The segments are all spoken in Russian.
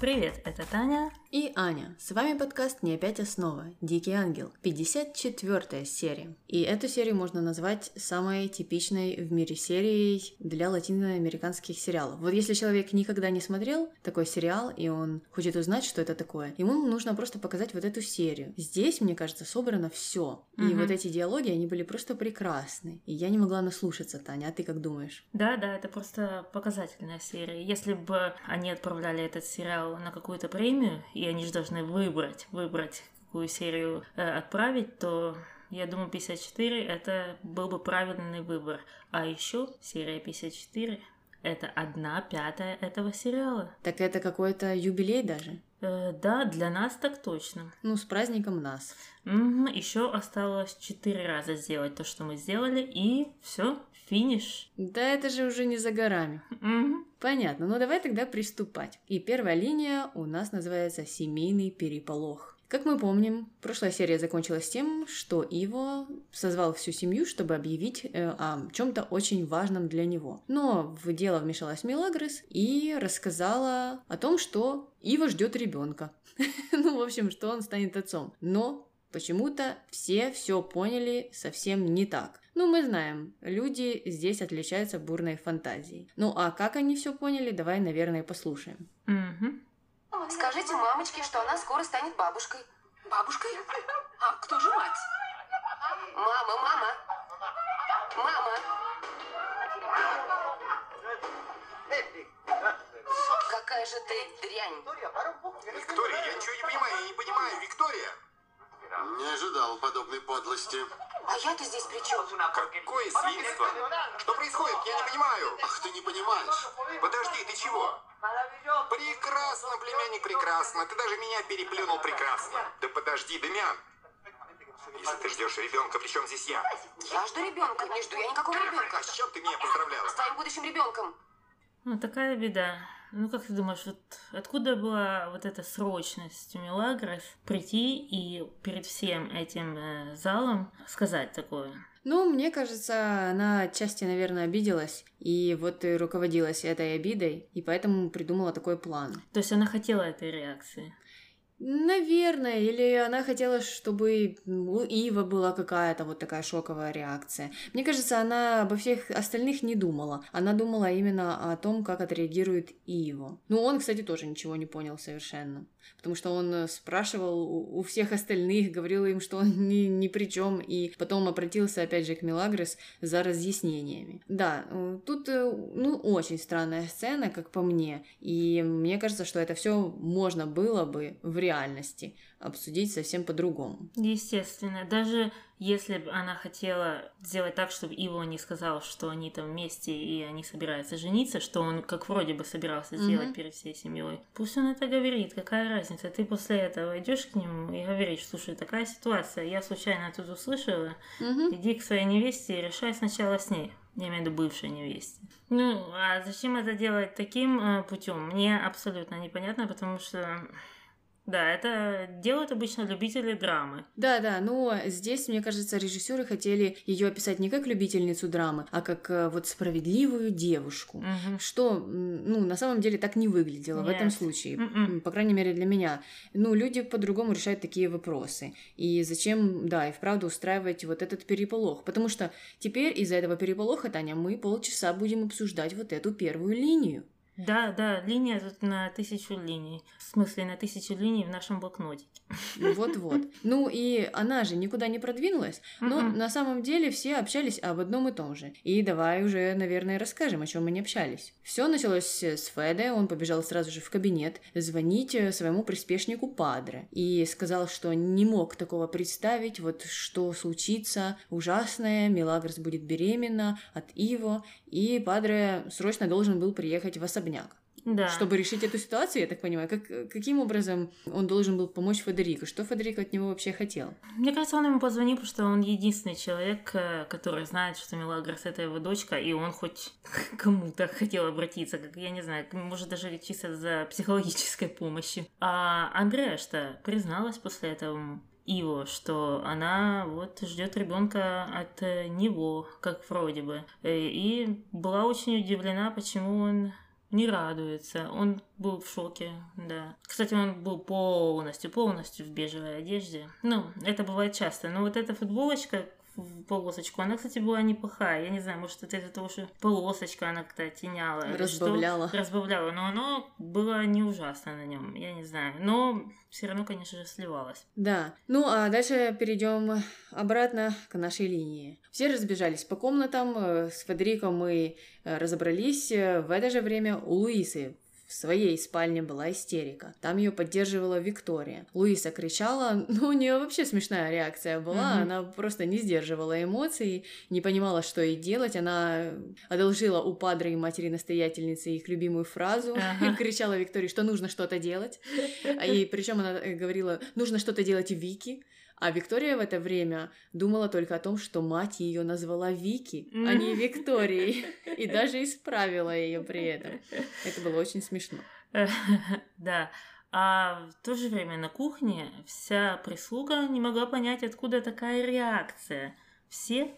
Привет, это Таня. И Аня. С вами подкаст «Не опять основа. Дикий ангел». 54 серия. И эту серию можно назвать самой типичной в мире серией для латиноамериканских сериалов. Вот если человек никогда не смотрел такой сериал, и он хочет узнать, что это такое, ему нужно просто показать вот эту серию. Здесь, мне кажется, собрано все. И Мгм. вот эти диалоги, они были просто прекрасны. И я не могла наслушаться, Таня. А ты как думаешь? Да, да, это просто показательная серия. Если бы они отправляли этот сериал на какую-то премию, и они же должны выбрать, выбрать, какую серию э, отправить, то я думаю, 54 это был бы правильный выбор. А еще серия 54 это одна пятая этого сериала. Так это какой-то юбилей даже? Э, да, для нас так точно. Ну, с праздником нас. еще осталось четыре раза сделать то, что мы сделали, и все, финиш. Да это же уже не за горами. Мгм. Понятно, ну давай тогда приступать. И первая линия у нас называется «Семейный переполох». Как мы помним, прошлая серия закончилась тем, что Иво созвал всю семью, чтобы объявить э, о чем-то очень важном для него. Но в дело вмешалась Мелагрос и рассказала о том, что Иво ждет ребенка. Ну, в общем, что он станет отцом. Но почему-то все все поняли совсем не так. Ну, мы знаем, люди здесь отличаются бурной фантазией. Ну, а как они все поняли, давай, наверное, послушаем. Мгм. Скажите мамочке, что она скоро станет бабушкой. Бабушкой? А кто же мать? Мама, мама. Мама. Какая же ты дрянь. Виктория, я ничего не понимаю, я не понимаю, Виктория! Не ожидал подобной подлости. А я-то здесь при чем? Какое свинство? Что происходит? Я не понимаю. Ах, ты не понимаешь. Подожди, ты чего? Прекрасно, племянник, прекрасно. Ты даже меня переплюнул прекрасно. Да подожди, Демьян. Если ты ждешь ребенка, при чем здесь я? Я жду ребенка. Не жду я никакого ребенка. А с чем ты меня поздравляла? С твоим будущим ребенком. Ну, такая беда. Ну, как ты думаешь, вот откуда была вот эта срочность у Мелагрос прийти и перед всем этим э, залом сказать такое? Ну, мне кажется, она отчасти, наверное, обиделась, и вот и руководилась этой обидой, и поэтому придумала такой план. То есть она хотела этой реакции. Наверное, или она хотела, чтобы у Ива была какая-то вот такая шоковая реакция. Мне кажется, она обо всех остальных не думала. Она думала именно о том, как отреагирует Иво. Ну, он, кстати, тоже ничего не понял совершенно. Потому что он э, спрашивал у у всех остальных, говорил им, что он ни, ни при чем, и потом обратился опять же к Мелагрос за разъяснениями. Да, э, тут, э, ну, очень странная сцена, как по мне, и мне кажется, что это все можно было бы в реальности обсудить совсем по-другому. Естественно, даже если бы она хотела сделать так, чтобы Иво не сказал, что они там вместе и они собираются жениться, что он как вроде бы собирался сделать Мгм. перед всей семьей, пусть он это говорит, какая разница. Ты после этого идешь к нему и говоришь, слушай, такая ситуация, я случайно тут услышала, Мгм. иди к своей невесте и решай сначала с ней. Я имею в виду бывшей невесте. Ну, а зачем это делать таким путем? Мне абсолютно непонятно, потому что да, это делают обычно любители драмы. Да, да, но здесь, мне кажется, режиссеры хотели ее описать не как любительницу драмы, а как э, вот справедливую девушку. Мгм. Что, ну, на самом деле так не выглядело в этом Нет. случае. Мгм. М, По крайней мере, для меня. Ну, люди по-другому решают такие вопросы. И зачем, да, и вправду устраивать вот этот переполох? Потому что теперь из-за этого переполоха, Таня, мы полчаса будем обсуждать вот эту первую линию. Да, да, линия тут на тысячу линий. В смысле, на тысячу линий в нашем блокноте. Вот-вот. Ну и она же никуда не продвинулась, но на самом деле все общались об одном и том же. И давай уже, наверное, расскажем, о чем мы не общались. Все началось с Феде, он побежал сразу же в кабинет звонить э, своему приспешнику Падре и сказал, что не мог такого представить, вот что случится ужасное, Мелагрос будет беременна от Иво, и Падре срочно должен был приехать в особняк. Да. Чтобы решить эту ситуацию, я так понимаю, как, каким образом он должен был помочь Федерико? Что Федерико от него вообще хотел? Мне кажется, он ему позвонил, потому что он единственный человек, э, который знает, что Мелагрос это его дочка, и он хоть кому-то хотел обратиться, как я не знаю, может даже чисто за психологической помощью. А Андреа-то призналась после этого Иво, что она вот ждет ребенка от э, него, как вроде бы. Э, И была очень удивлена, почему он не радуется. Он был в шоке, да. Кстати, он был полностью, полностью в бежевой одежде. Ну, это бывает часто. Но вот эта футболочка, в полосочку. Она, кстати, была неплохая. Я не знаю, может, это из-за того, что полосочка она как-то оттеняла. или что. Разбавляла. Разбавляла. Но оно было не ужасно на нем. Я не знаю. Но все равно, конечно же, сливалось. Да. Ну, а дальше перейдем обратно к нашей линии. Все разбежались по комнатам. э, С Федерико мы э, разобрались. Э, В это же время у Луисы в своей спальне была истерика. Там ее поддерживала Виктория. Луиса кричала, ну, у нее вообще смешная реакция была. Мгм. Она просто не сдерживала эмоций, не понимала, что ей делать. Она одолжила у падры и матери-настоятельницы их любимую фразу. Ага. Кричала Виктории, что нужно что-то делать. А И причем она э, говорила, нужно что-то делать Вики. А Виктория в это время думала только о том, что мать ее назвала Вики, а не Викторией. И даже исправила ее при этом. Это было очень смешно. Да. А в то же время на кухне вся прислуга не могла понять, откуда такая реакция. Все,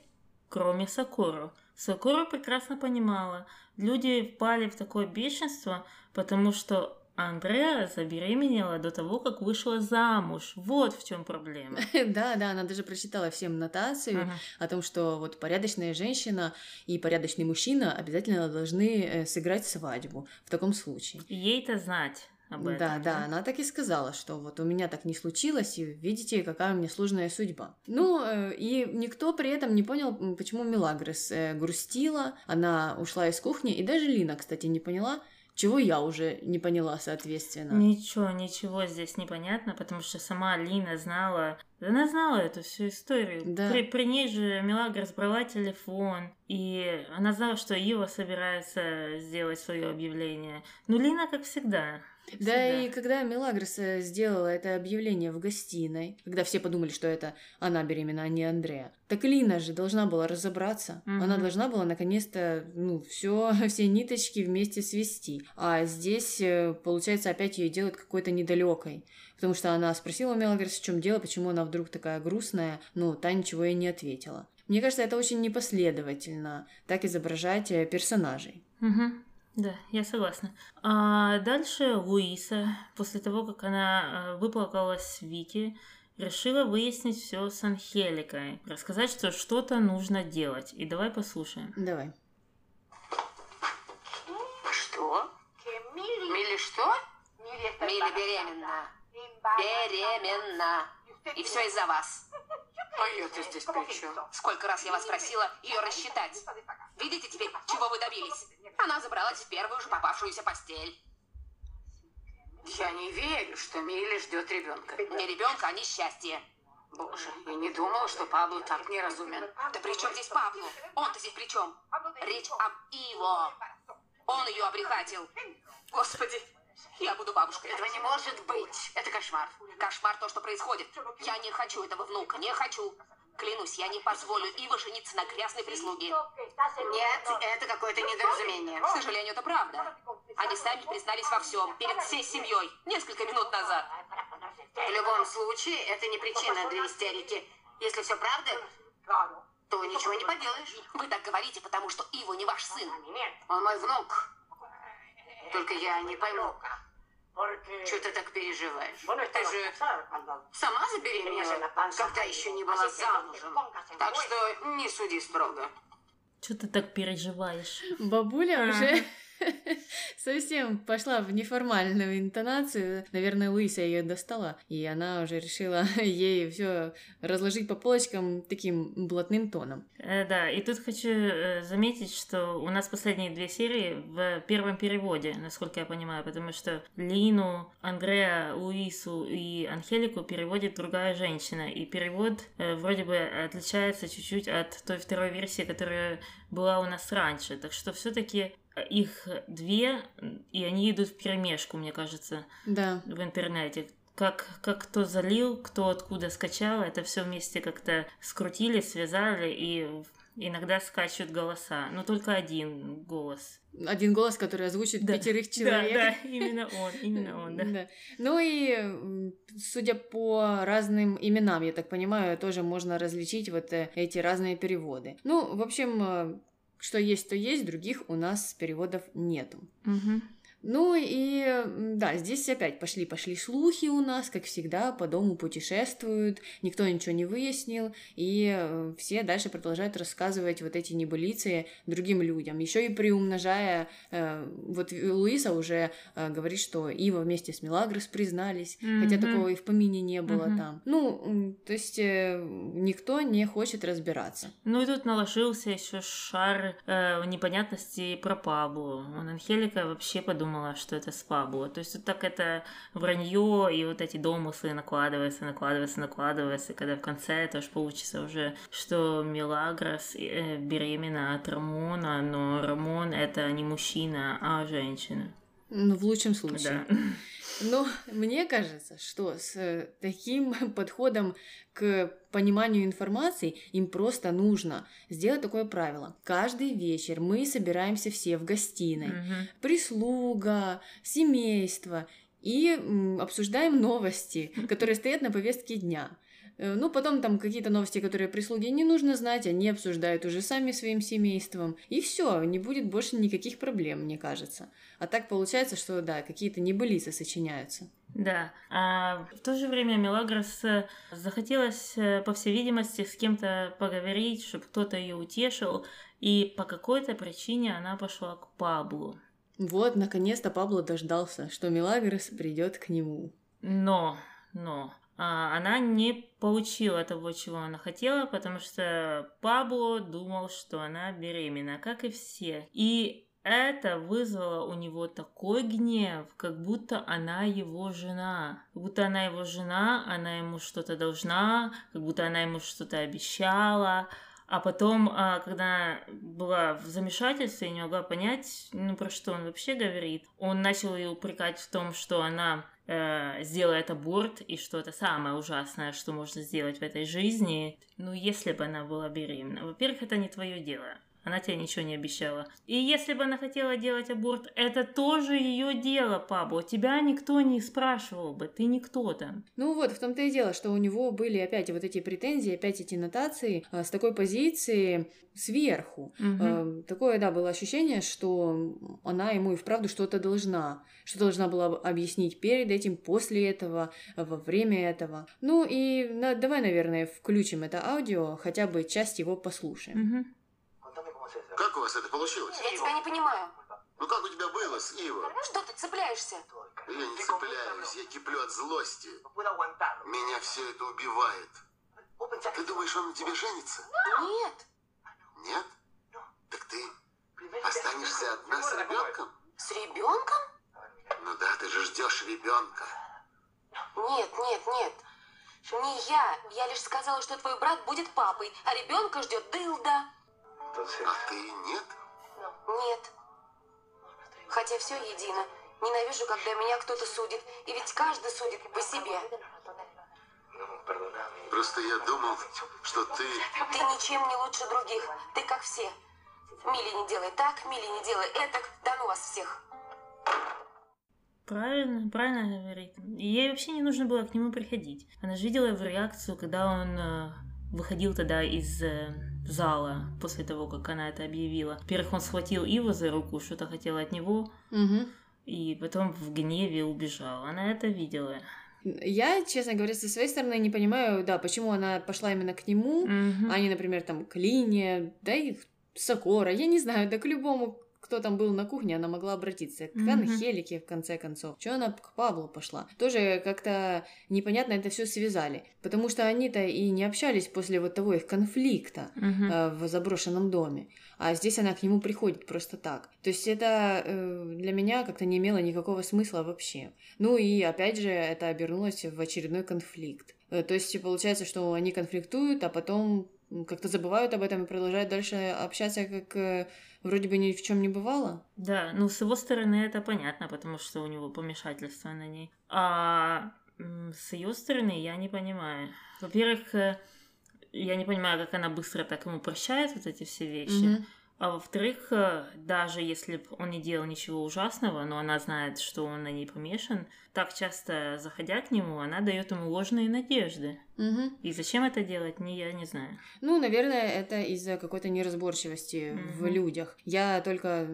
кроме Сокору. Сокору прекрасно понимала. Люди впали в такое бешенство, потому что Андреа забеременела до того, как вышла замуж. Вот в чем проблема. Да, да, она даже прочитала всем нотацию Ага. о том, что вот порядочная женщина и порядочный мужчина обязательно должны э, сыграть свадьбу в таком случае. Ей-то знать об этом. Да, да, она так и сказала, что вот у меня так не случилось, и видите, какая у меня сложная судьба. Ну, э, и никто при этом не понял, почему Мелагрос э, грустила, она ушла из кухни, и даже Лина, кстати, не поняла, чего я уже не поняла, соответственно. Ничего, ничего здесь непонятно, потому что сама Лина знала, она знала эту всю историю. Да. При, при ней же Мелагрос брала телефон, и она знала, что Ива собирается сделать свое объявление. Ну, Лина, как всегда. Как Да, всегда. и когда Мелагрос э, сделала это объявление в гостиной, когда все подумали, что это она беременна, а не Андреа, так Лина же должна была разобраться. Мгм. Она должна была наконец-то, ну, все, все ниточки вместе свести. А здесь, э, получается, опять ее делают какой-то недалекой. Потому что она спросила Мелагрос, в чем дело, почему она вдруг такая грустная, ну, та ничего ей не ответила. Мне кажется, это очень непоследовательно, так изображать э, персонажей. Мгм. Да, я согласна. А дальше Луиса, после того, как она э, выплакалась с Вики, решила выяснить все с Анхеликой, рассказать, что что-то нужно делать. И давай послушаем. Давай. Что? Милли что? Милли беременна. Беременна. И все из-за вас. А я-то здесь при чем? Сколько раз я вас просила ее рассчитать. Видите теперь, чего вы добились? Она забралась в первую же попавшуюся постель. Я не верю, что Милли ждет ребенка. Не ребенка, а несчастье. Боже, я не думала, что Пабло так неразумен. Да при чем здесь Пабло? Он-то здесь при чем? Речь об Иво. Он ее обрехатил. Господи, я буду бабушкой. Этого не может быть. Это кошмар. Кошмар то, что происходит. Я не хочу этого внука, не хочу. Клянусь, я не позволю Иво жениться на грязной прислуге. Нет, это какое-то недоразумение. К сожалению, это правда. Они сами признались во всем, перед всей семьей, несколько минут назад. В любом случае, это не причина для истерики. Если все правда, то ничего не поделаешь. Вы так говорите, потому что Иво не ваш сын. Он мой внук. Только я не пойму, что ты так переживаешь. Ты же сама забеременела, когда еще не была замужем. Так что не суди строго. Что ты так переживаешь? Бабуля Ага. уже совсем пошла в неформальную интонацию. Наверное, Луиса ее достала, и она уже решила ей все разложить по полочкам таким блатным тоном. Э, да, и тут хочу э, заметить, что у нас последние две серии в первом переводе, насколько я понимаю, потому что Лину, Андреа, Луису и Анхелику переводит другая женщина, и перевод э, вроде бы отличается чуть-чуть от той второй версии, которая была у нас раньше, так что все-таки их две, и они идут в перемешку, мне кажется, Да, в интернете. Как, как кто залил, кто откуда скачал, это все вместе как-то скрутили, связали, и иногда скачут голоса. Но только один голос. один голос, который озвучит Да. пятерых Да, человек. да, именно он, именно он, да. Да. Ну и, судя по разным именам, я так понимаю, тоже можно различить вот э, эти разные переводы. Ну, в общем, э, что есть, то есть, других у нас переводов нету. Угу. Ну и да, здесь опять пошли, пошли слухи у нас, как всегда, по дому путешествуют, никто ничего не выяснил, и э, все дальше продолжают рассказывать вот эти небылицы другим людям, еще и приумножая, э, вот Луиса уже э, говорит, что Ива вместе с Мелагрос признались, mm-hmm. хотя такого и в помине не было mm-hmm. там. Ну, то есть никто не хочет разбираться. Ну и тут наложился еще шар э, непонятности про Паблу. Анхелика вообще подумала, думала, что это спа было. То есть вот так это вранье и вот эти домыслы накладываются, накладываются, накладываются, и когда в конце это уж получится уже, что Мелагрос э, беременна от Рамона, но Рамон это не мужчина, а женщина. Ну, в лучшем случае. Да. Но мне кажется, что с таким подходом к пониманию информации им просто нужно сделать такое правило. Каждый вечер мы собираемся все в гостиной. Угу. Прислуга, семейство и обсуждаем новости, которые стоят на повестке дня. Э, ну, потом там какие-то новости, которые прислуге не нужно знать, они обсуждают уже сами своим семейством. И все, не будет больше никаких проблем, мне кажется. А так получается, что да, какие-то небылицы сочиняются. Да. А в то же время Мелагрос э, захотелось, э, по всей видимости, с кем-то поговорить, чтобы кто-то ее утешил, и по какой-то причине она пошла к Паблу. Вот, наконец-то Пабло дождался, что Мелагрос придет к нему. Но, но, она не получила того, чего она хотела, потому что Пабло думал, что она беременна, как и все. И это вызвало у него такой гнев, как будто она его жена. Как будто она его жена, она ему что-то должна, как будто она ему что-то обещала. А потом, а, когда была в замешательстве и не могла понять, ну, про что он вообще говорит, он начал ее упрекать в том, что она э, сделает аборт, и что это самое ужасное, что можно сделать в этой жизни. Ну, если бы она была беременна. Во-первых, это не твое дело. Она тебе ничего не обещала. И если бы она хотела делать аборт, это тоже ее дело, Пабло. Тебя никто не спрашивал бы, ты никто там. Ну вот, в том-то и дело, что у него были опять вот эти претензии, опять эти нотации э, с такой позиции сверху. Угу. Такое, да, было ощущение, что она ему и вправду что-то должна. Что должна была объяснить перед этим, после этого, во время этого. Ну и давай, наверное, включим это аудио, хотя бы часть его послушаем. Угу. Как у вас это получилось? Я тебя не понимаю. Ну как у тебя было с Ива? Что ты цепляешься? Я не цепляюсь, я киплю от злости. Меня все это убивает. Ты думаешь, он на тебе женится? Нет. Нет? Так ты останешься одна с ребенком? С ребенком? Ну да, ты же ждешь ребенка. Нет, нет, нет. Не я. Я лишь сказала, что твой брат будет папой, а ребенка ждет Дылда. А ты нет? Нет. Хотя все едино. Ненавижу, когда меня кто-то судит. И ведь каждый судит по себе. Просто я думал, что ты... Ты ничем не лучше других. Ты как все. Мили не делай так, Мили не делай этак. Да ну вас всех. Правильно, правильно говорит. И ей вообще не нужно было к нему приходить. Она же видела его реакцию, когда он э, выходил тогда из э, зала после того, как она это объявила. Во-первых, он схватил Ива за руку, что-то хотел от него, угу. и потом в гневе убежал. Она это видела. Я, честно говоря, со своей стороны не понимаю, да, почему она пошла именно к нему, угу. а не, например, там, к Лине, да и Сокора, я не знаю, да к любому кто там был на кухне, она могла обратиться. К mm-hmm. Анхелике, в конце концов. Чего она к Павлу пошла? Тоже как-то непонятно это все связали. Потому что они-то и не общались после вот того их конфликта mm-hmm. э, в заброшенном доме. А здесь она к нему приходит просто так. То есть это э, для меня как-то не имело никакого смысла вообще. Ну и опять же это обернулось в очередной конфликт. Э, то есть получается, что они конфликтуют, а потом как-то забывают об этом и продолжают дальше общаться, как вроде бы ни в чем не бывало. Да, ну с его стороны это понятно, потому что у него помешательство на ней. А с ее стороны я не понимаю. Во-первых, э, я не понимаю, как она быстро так ему прощает вот эти все вещи. Mm-hmm. А во-вторых, э, даже если он не делал ничего ужасного, но она знает, что он на ней помешан, так часто заходя к нему, она дает ему ложные надежды. Угу. И зачем это делать, не я не знаю. Ну, наверное, это из-за какой-то неразборчивости в Мгм. людях. Я только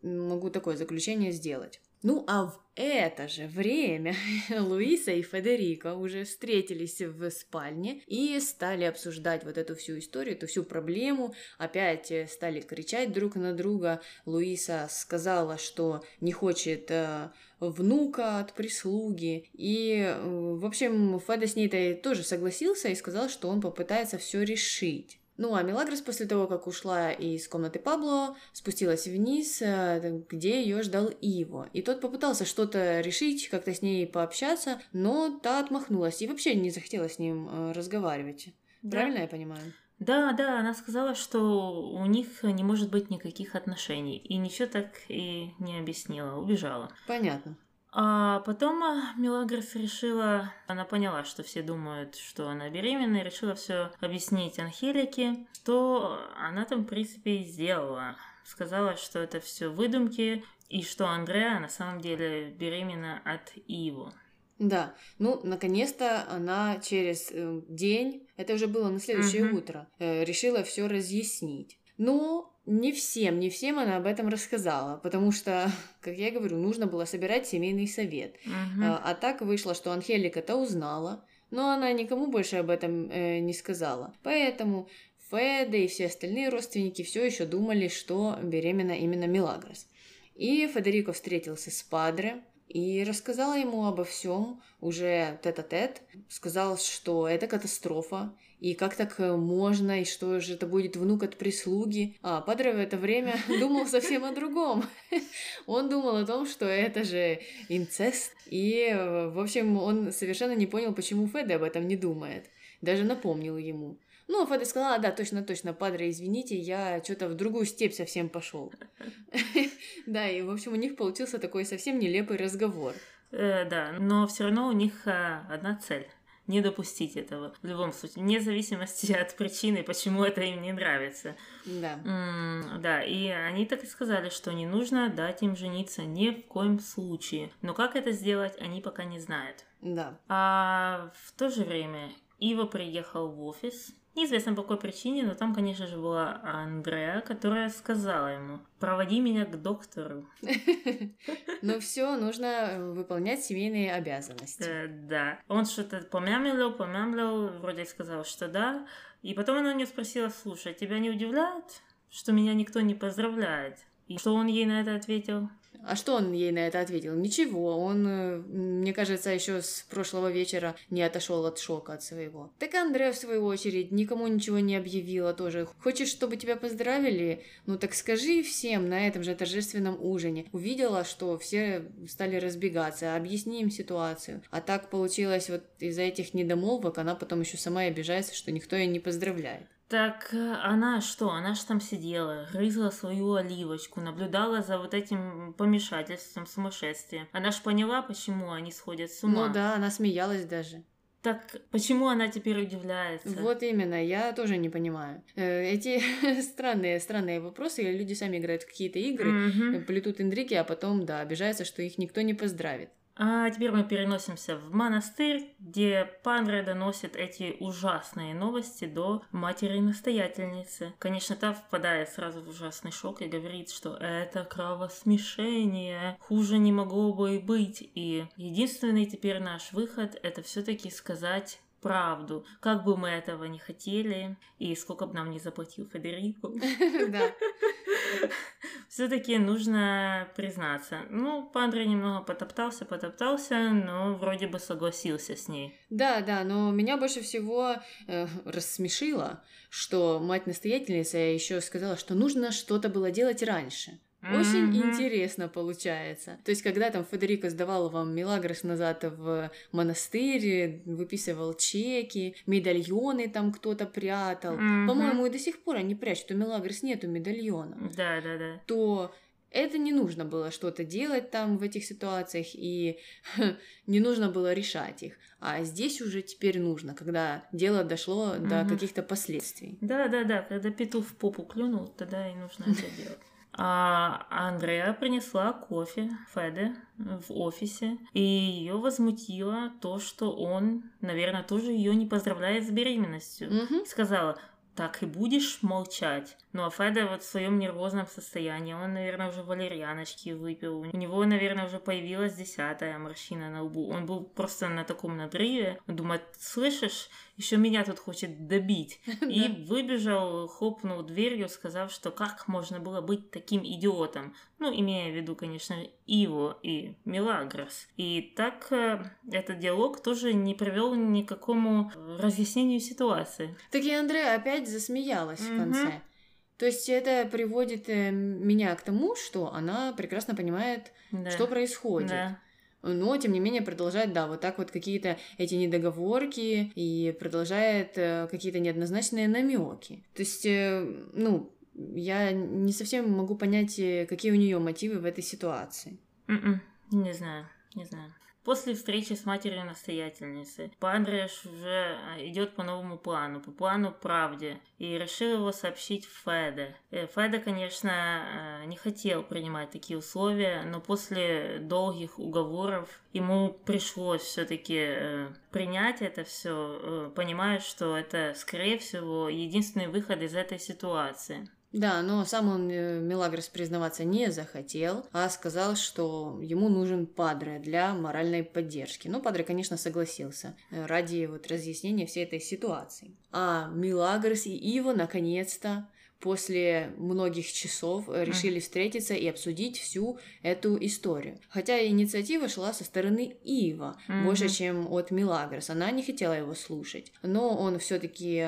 могу такое заключение сделать. Ну, а в это же время Луиса и Федерико уже встретились в спальне и стали обсуждать вот эту всю историю, эту всю проблему. Опять э, стали кричать друг на друга. Луиса сказала, что не хочет э, внука от прислуги. И, э, в общем, Феда с ней-то тоже согласился и сказал, что он попытается все решить. Ну, а Мелагрос после того, как ушла из комнаты Пабло, спустилась вниз, э, где ее ждал Иво. И тот попытался что-то решить, как-то с ней пообщаться, но та отмахнулась и вообще не захотела с ним э, разговаривать. Да. Правильно я понимаю? Да, да, она сказала, что у них не может быть никаких отношений. И ничего так и не объяснила, убежала. Понятно. А потом а, Мелагрос решила, она поняла, что все думают, что она беременна, и решила все объяснить Анхелике, что она там, в принципе, и сделала. Сказала, что это все выдумки, и что Андреа на самом деле беременна от Иво. Да, ну, наконец-то она через э, день, это уже было на следующее Мгм. утро, э, решила все разъяснить. Но не всем, не всем она об этом рассказала, потому что, как я говорю, нужно было собирать семейный совет. Мгм. А, а так вышло, что Анхелика-то узнала, но она никому больше об этом э, не сказала. Поэтому Феда и все остальные родственники все еще думали, что беременна именно Милагрос. И Федерико встретился с Падре и рассказал ему обо всем уже тет-а-тет. Сказал, что это катастрофа, и как так э, можно, и что же это будет внук от прислуги. А Падре в это время думал совсем о другом. Он думал о том, что это же инцест. И, э, в общем, он совершенно не понял, почему Феде об этом не думает. Даже напомнил ему. Ну, а Феде сказала, «А, да, точно, точно, Падре, извините, я что-то в другую степь совсем пошел. Да, и, в общем, у них получился такой совсем нелепый разговор. Э, да, но все равно у них а, одна цель. Не допустить этого в любом случае, вне зависимости от причины, почему это им не нравится. Да. М, да, и они так и сказали, что не нужно дать им жениться ни в коем случае. Но как это сделать, они пока не знают. Да. А в то же время Ива приехал в офис. Неизвестно по какой причине, но там, конечно же, была Андреа, которая сказала ему, проводи меня к доктору. Но все нужно э, выполнять семейные обязанности. Э, да. Он что-то помямлил, помямлил, вроде сказал, что да. И потом она у него спросила, слушай, тебя не удивляет, что меня никто не поздравляет? И что он ей на это ответил? А что он ей на это ответил? Ничего, он, э, мне кажется, еще с прошлого вечера не отошел от шока от своего. Так Андре, в свою очередь, никому ничего не объявила тоже. Хочешь, чтобы тебя поздравили? Ну так скажи всем на этом же торжественном ужине. Увидела, что все стали разбегаться, объясни им ситуацию. А так получилось вот из-за этих недомолвок, она потом еще сама и обижается, что никто ее не поздравляет. Так э, она что? Она же там сидела, грызла свою оливочку, наблюдала за вот этим помешательством, сумасшествием. Она ж поняла, почему они сходят с ума. Ну да, она смеялась даже. Так почему она теперь удивляется? Вот именно, я тоже не понимаю. Э, Эти странные, странные вопросы, люди сами играют в какие-то игры, Мгм. плетут интриги, а потом, да, обижаются, что их никто не поздравит. А теперь мы переносимся в монастырь, где Пандре доносит эти ужасные новости до матери-настоятельницы. Конечно, та впадает сразу в ужасный шок и говорит, что это кровосмешение, хуже не могло бы и быть. И единственный теперь наш выход это все-таки сказать правду, как бы мы этого не хотели, и сколько бы нам не заплатил Федерико. Да. Все-таки нужно признаться. Ну, Пандре немного потоптался, потоптался, но вроде бы согласился с ней. Да, да, но меня больше всего э, рассмешило, что мать-настоятельница еще сказала, что нужно что-то было делать раньше. Очень Мгм. интересно получается. То есть, когда там Федерико сдавал вам Милагрос назад в монастырь, выписывал чеки, медальоны там кто-то прятал. Мгм. По-моему, и до сих пор они прячут, у Милагрос нету медальона. Да, да, да. То это не нужно было что-то делать там в этих ситуациях, и не нужно было решать их. А здесь уже теперь нужно, когда дело дошло угу. до каких-то последствий. Да, да, да, когда петух в попу клюнул, тогда и нужно это делать. А Андреа принесла кофе Феде в офисе, и ее возмутило то, что он, наверное, тоже ее не поздравляет с беременностью. Угу. Сказала, так и будешь молчать. Ну а Феда вот в своем нервозном состоянии, он, наверное, уже валерьяночки выпил. У него, наверное, уже появилась десятая морщина на лбу. Он был просто на таком надрыве. Он думает, слышишь, еще меня тут хочет добить. И выбежал, хлопнул дверью, сказав, что как можно было быть таким идиотом. Ну, имея в виду, конечно, Иво и Милагрос. И так э, этот диалог тоже не привел ни к какому разъяснению ситуации. Так и Андрея опять засмеялась в конце. То есть это приводит э, меня к тому, что она прекрасно понимает, да. что происходит. Да но, тем не менее, продолжает, да, вот так вот какие-то эти недоговорки и продолжает э, какие-то неоднозначные намеки. То есть, э, ну, я не совсем могу понять, э, какие у нее мотивы в этой ситуации. Mm-mm, м-м, не знаю, не знаю. После встречи с матерью настоятельницы Пандреш уже а, идет по новому плану, по плану правде, и решил его сообщить Феде. Э, Феде, конечно, а, не хотел принимать такие условия, но после долгих уговоров ему пришлось все-таки э, принять это все, э, понимая, что это, скорее всего, единственный выход из этой ситуации. Да, но сам он э, Мелагрос признаваться не захотел, а сказал, что ему нужен Падре для моральной поддержки. Ну, Падре, конечно, согласился э, ради вот разъяснения всей этой ситуации. А Мелагрос и Ива наконец-то после многих часов э, решили встретиться и обсудить всю эту историю. Хотя инициатива шла со стороны Ива, mm-hmm. больше, чем от Милагрос. Она не хотела его слушать. Но он все-таки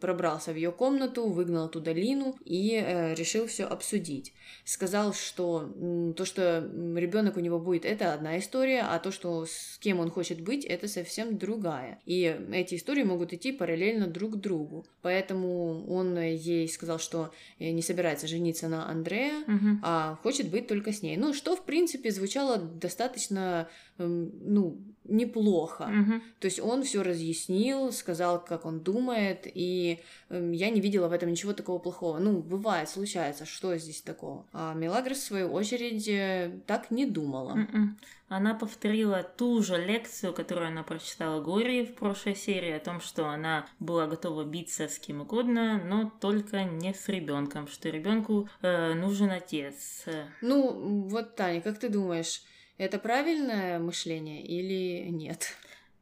пробрался в ее комнату, выгнал туда Лину и э, решил все обсудить. Сказал, что то, что ребенок у него будет, это одна история, а то, что с кем он хочет быть, это совсем другая. И эти истории могут идти параллельно друг к другу. Поэтому он ей сказал, сказал, что э, не собирается жениться на Андреа, угу. а хочет быть только с ней. Ну, что, в принципе, звучало достаточно, эм, ну, неплохо. Угу. То есть он все разъяснил, сказал, как он думает, и эм, я не видела в этом ничего такого плохого. Ну, бывает, случается, что здесь такого. А Мелагрос, в свою очередь, э, так не думала. М-м. Она повторила ту же лекцию, которую она прочитала Глории в прошлой серии, о том, что она была готова биться с кем угодно, но только не с ребенком, что ребенку э, нужен отец. Ну, вот, Таня, как ты думаешь, это правильное мышление или нет?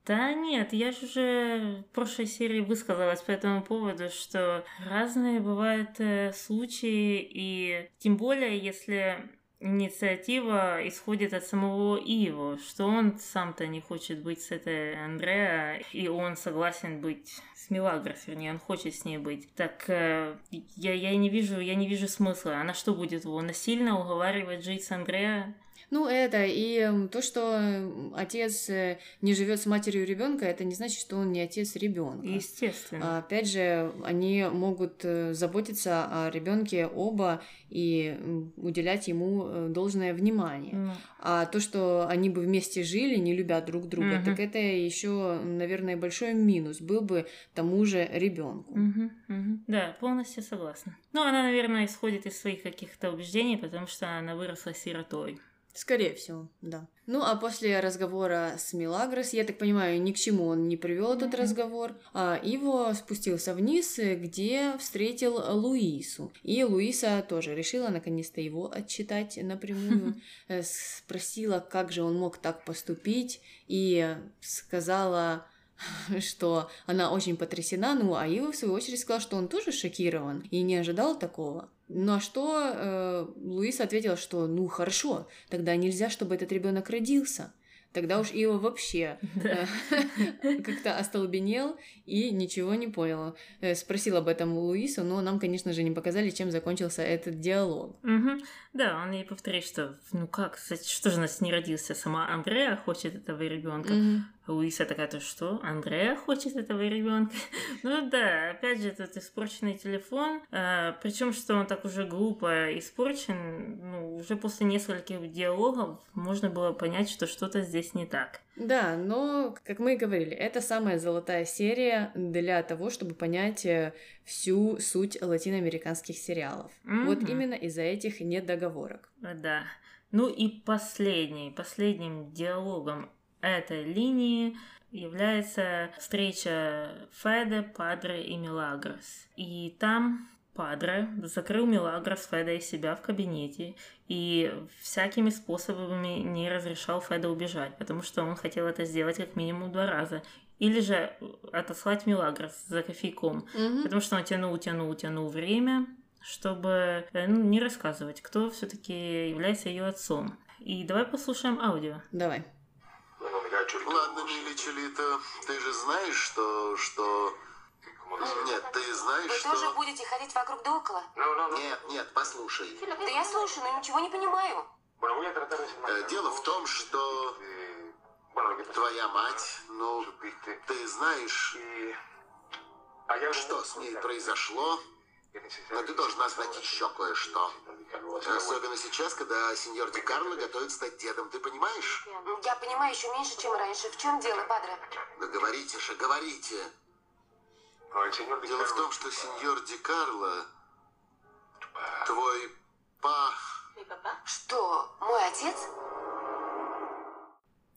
Да нет, я же уже в прошлой серии высказалась по этому поводу, что разные бывают э, случаи, и тем более, если инициатива исходит от самого Иво, что он сам-то не хочет быть с этой Андреа, и он согласен быть с Милагрос, вернее, он хочет с ней быть. Так э, я, я не вижу, я не вижу смысла. Она что будет его насильно уговаривать жить с Андреа? Ну, это и то, что отец э, не живет с матерью ребенка, это не значит, что он не отец ребенка. Естественно. Опять же, они могут э, заботиться о ребенке оба и уделять ему э, должное внимание. Mm. А то, что они бы вместе жили, не любя друг друга, mm-hmm. так это еще, наверное, большой минус был бы тому же ребенку. Mm-hmm. Mm-hmm. Да, полностью согласна. Ну, она, наверное, исходит из своих каких-то убеждений, потому что она выросла сиротой. Скорее всего, да. Ну, а после разговора с Милагрос, я так понимаю, ни к чему он не привел этот mm-hmm. разговор, а Иво спустился вниз, где встретил Луису. И Луиса тоже решила наконец-то его отчитать напрямую, mm-hmm. спросила, как же он мог так поступить, и сказала что она очень потрясена, ну а Ива в свою очередь сказал, что он тоже шокирован и не ожидал такого. На что э, Луис ответил, что ну хорошо, тогда нельзя, чтобы этот ребенок родился. Тогда уж Ива вообще э, как-то остолбенел и ничего не понял. Э, спросил об этом у Луису, но нам, конечно же, не показали, чем закончился этот диалог. Да, он ей повторяет, что ну как, что же у нас не родился, сама Андреа хочет этого ребенка. Луиса такая, то что, Андрея хочет этого ребенка? ну да, опять же, этот испорченный телефон, а, причем, что он так уже глупо испорчен, ну, уже после нескольких диалогов можно было понять, что что-то здесь не так. Да, но, как мы и говорили, это самая золотая серия для того, чтобы понять э, всю суть латиноамериканских сериалов. Mm-hmm. Вот именно из-за этих недоговорок. Да. Ну и последний, последним диалогом этой линии является встреча Феда, Падре и Милагрос. И там Падре закрыл Милагрос Феда из себя в кабинете и всякими способами не разрешал Феда убежать, потому что он хотел это сделать как минимум два раза. Или же отослать Милагрос за кофейком, mm-hmm. потому что он тянул, тянул, тянул время, чтобы э, ну, не рассказывать, кто все-таки является ее отцом. И давай послушаем аудио. Давай. Чулита, ты же знаешь, что... что... Нет, ты знаешь, Вы что... тоже будете ходить вокруг да около? Нет, нет, послушай. Да я слушаю, но ничего не понимаю. Э, Дело в том, что твоя мать, ну, ты знаешь, что с ней произошло, но ты должна знать еще кое-что. Особенно сейчас, когда сеньор Ди Карло готовит стать дедом, ты понимаешь? Я понимаю еще меньше, чем раньше. В чем дело, падре? Да говорите же, говорите. Дело в том, что сеньор Ди Карло, твой па... Что, мой отец?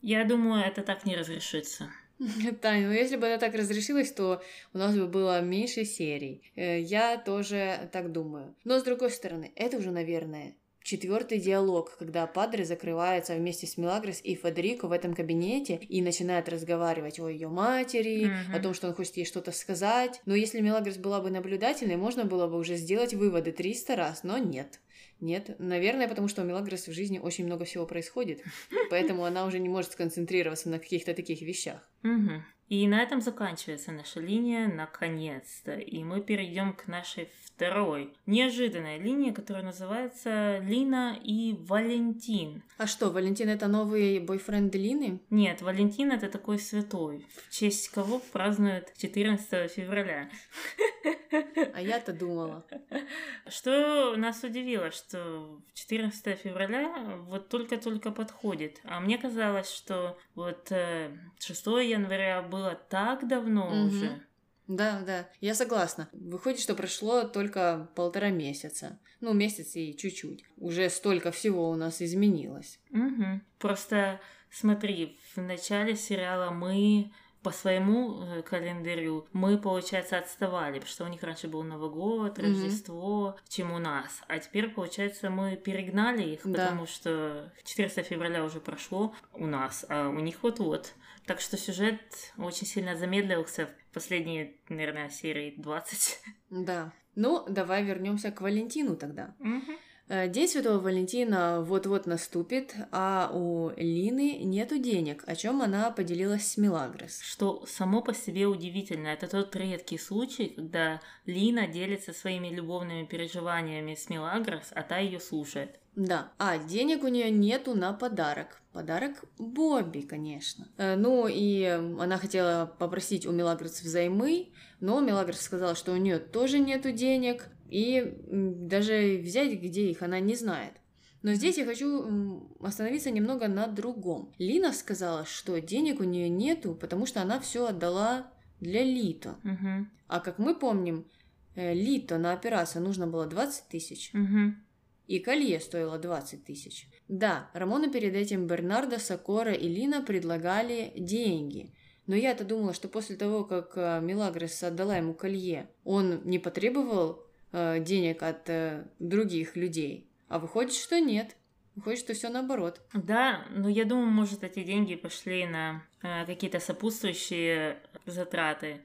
Я думаю, это так не разрешится. Таня, ну если бы это так разрешилось, то у нас бы было меньше серий. Э, я тоже так думаю. Но с другой стороны, это уже, наверное, четвертый диалог, когда Падре закрывается вместе с Милагрос и Федерико в этом кабинете и начинает разговаривать о ее матери, mm-hmm. о том, что он хочет ей что-то сказать. Но если Милагрос была бы наблюдательной, можно было бы уже сделать выводы 300 раз, но нет. Нет, наверное, потому что у Мелагрос в жизни очень много всего происходит, поэтому она уже не может сконцентрироваться на каких-то таких вещах. Угу. И на этом заканчивается наша линия наконец-то. И мы перейдем к нашей второй неожиданной линии, которая называется Лина и Валентин. А что, Валентин это новый бойфренд Лины? Нет, Валентин это такой святой, в честь кого празднуют 14 февраля. А я-то думала. Что нас удивило, что 14 февраля вот только-только подходит. А мне казалось, что вот 6 э, января было так давно угу. уже. Да, да, я согласна. Выходит, что прошло только полтора месяца. Ну, месяц и чуть-чуть. Уже столько всего у нас изменилось. Угу. Просто смотри, в начале сериала мы по своему э, календарю мы, получается, отставали, потому что у них раньше был Новый год, Рождество, mm-hmm. чем у нас. А теперь, получается, мы перегнали их, да. потому что 14 февраля уже прошло у нас, а у них вот-вот. Так что сюжет очень сильно замедлился в последние, наверное, серии 20. Да. Ну, давай вернемся к Валентину тогда. Угу. День Святого Валентина вот-вот наступит, а у Лины нету денег, о чем она поделилась с Милагрос. Что само по себе удивительно. Это тот редкий случай, когда Лина делится своими любовными переживаниями с Милагрос, а та ее слушает. Да. А денег у нее нету на подарок. Подарок Бобби, конечно. Э, ну и она хотела попросить у Мелагрос взаймы, но Мелагрос сказала, что у нее тоже нету денег, и даже взять где их она не знает. Но здесь я хочу остановиться немного на другом. Лина сказала, что денег у нее нету, потому что она все отдала для Лито. Угу. А как мы помним, э, Лито на операцию нужно было 20 тысяч. Угу. И колье стоило 20 тысяч. Да, Рамону перед этим Бернардо, Сокора и Лина предлагали деньги. Но я-то думала, что после того, как э, Милагрес отдала ему колье, он не потребовал э, денег от э, других людей. А выходит, что нет. Выходит, что все наоборот. Да, но я думаю, может, эти деньги пошли на э, какие-то сопутствующие затраты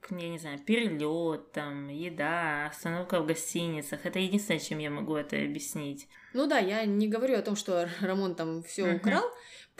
как, я не знаю, перелет, там, еда, остановка в гостиницах. Это единственное, чем я могу это объяснить. Ну да, я не говорю о том, что Рамон там все uh-huh. украл,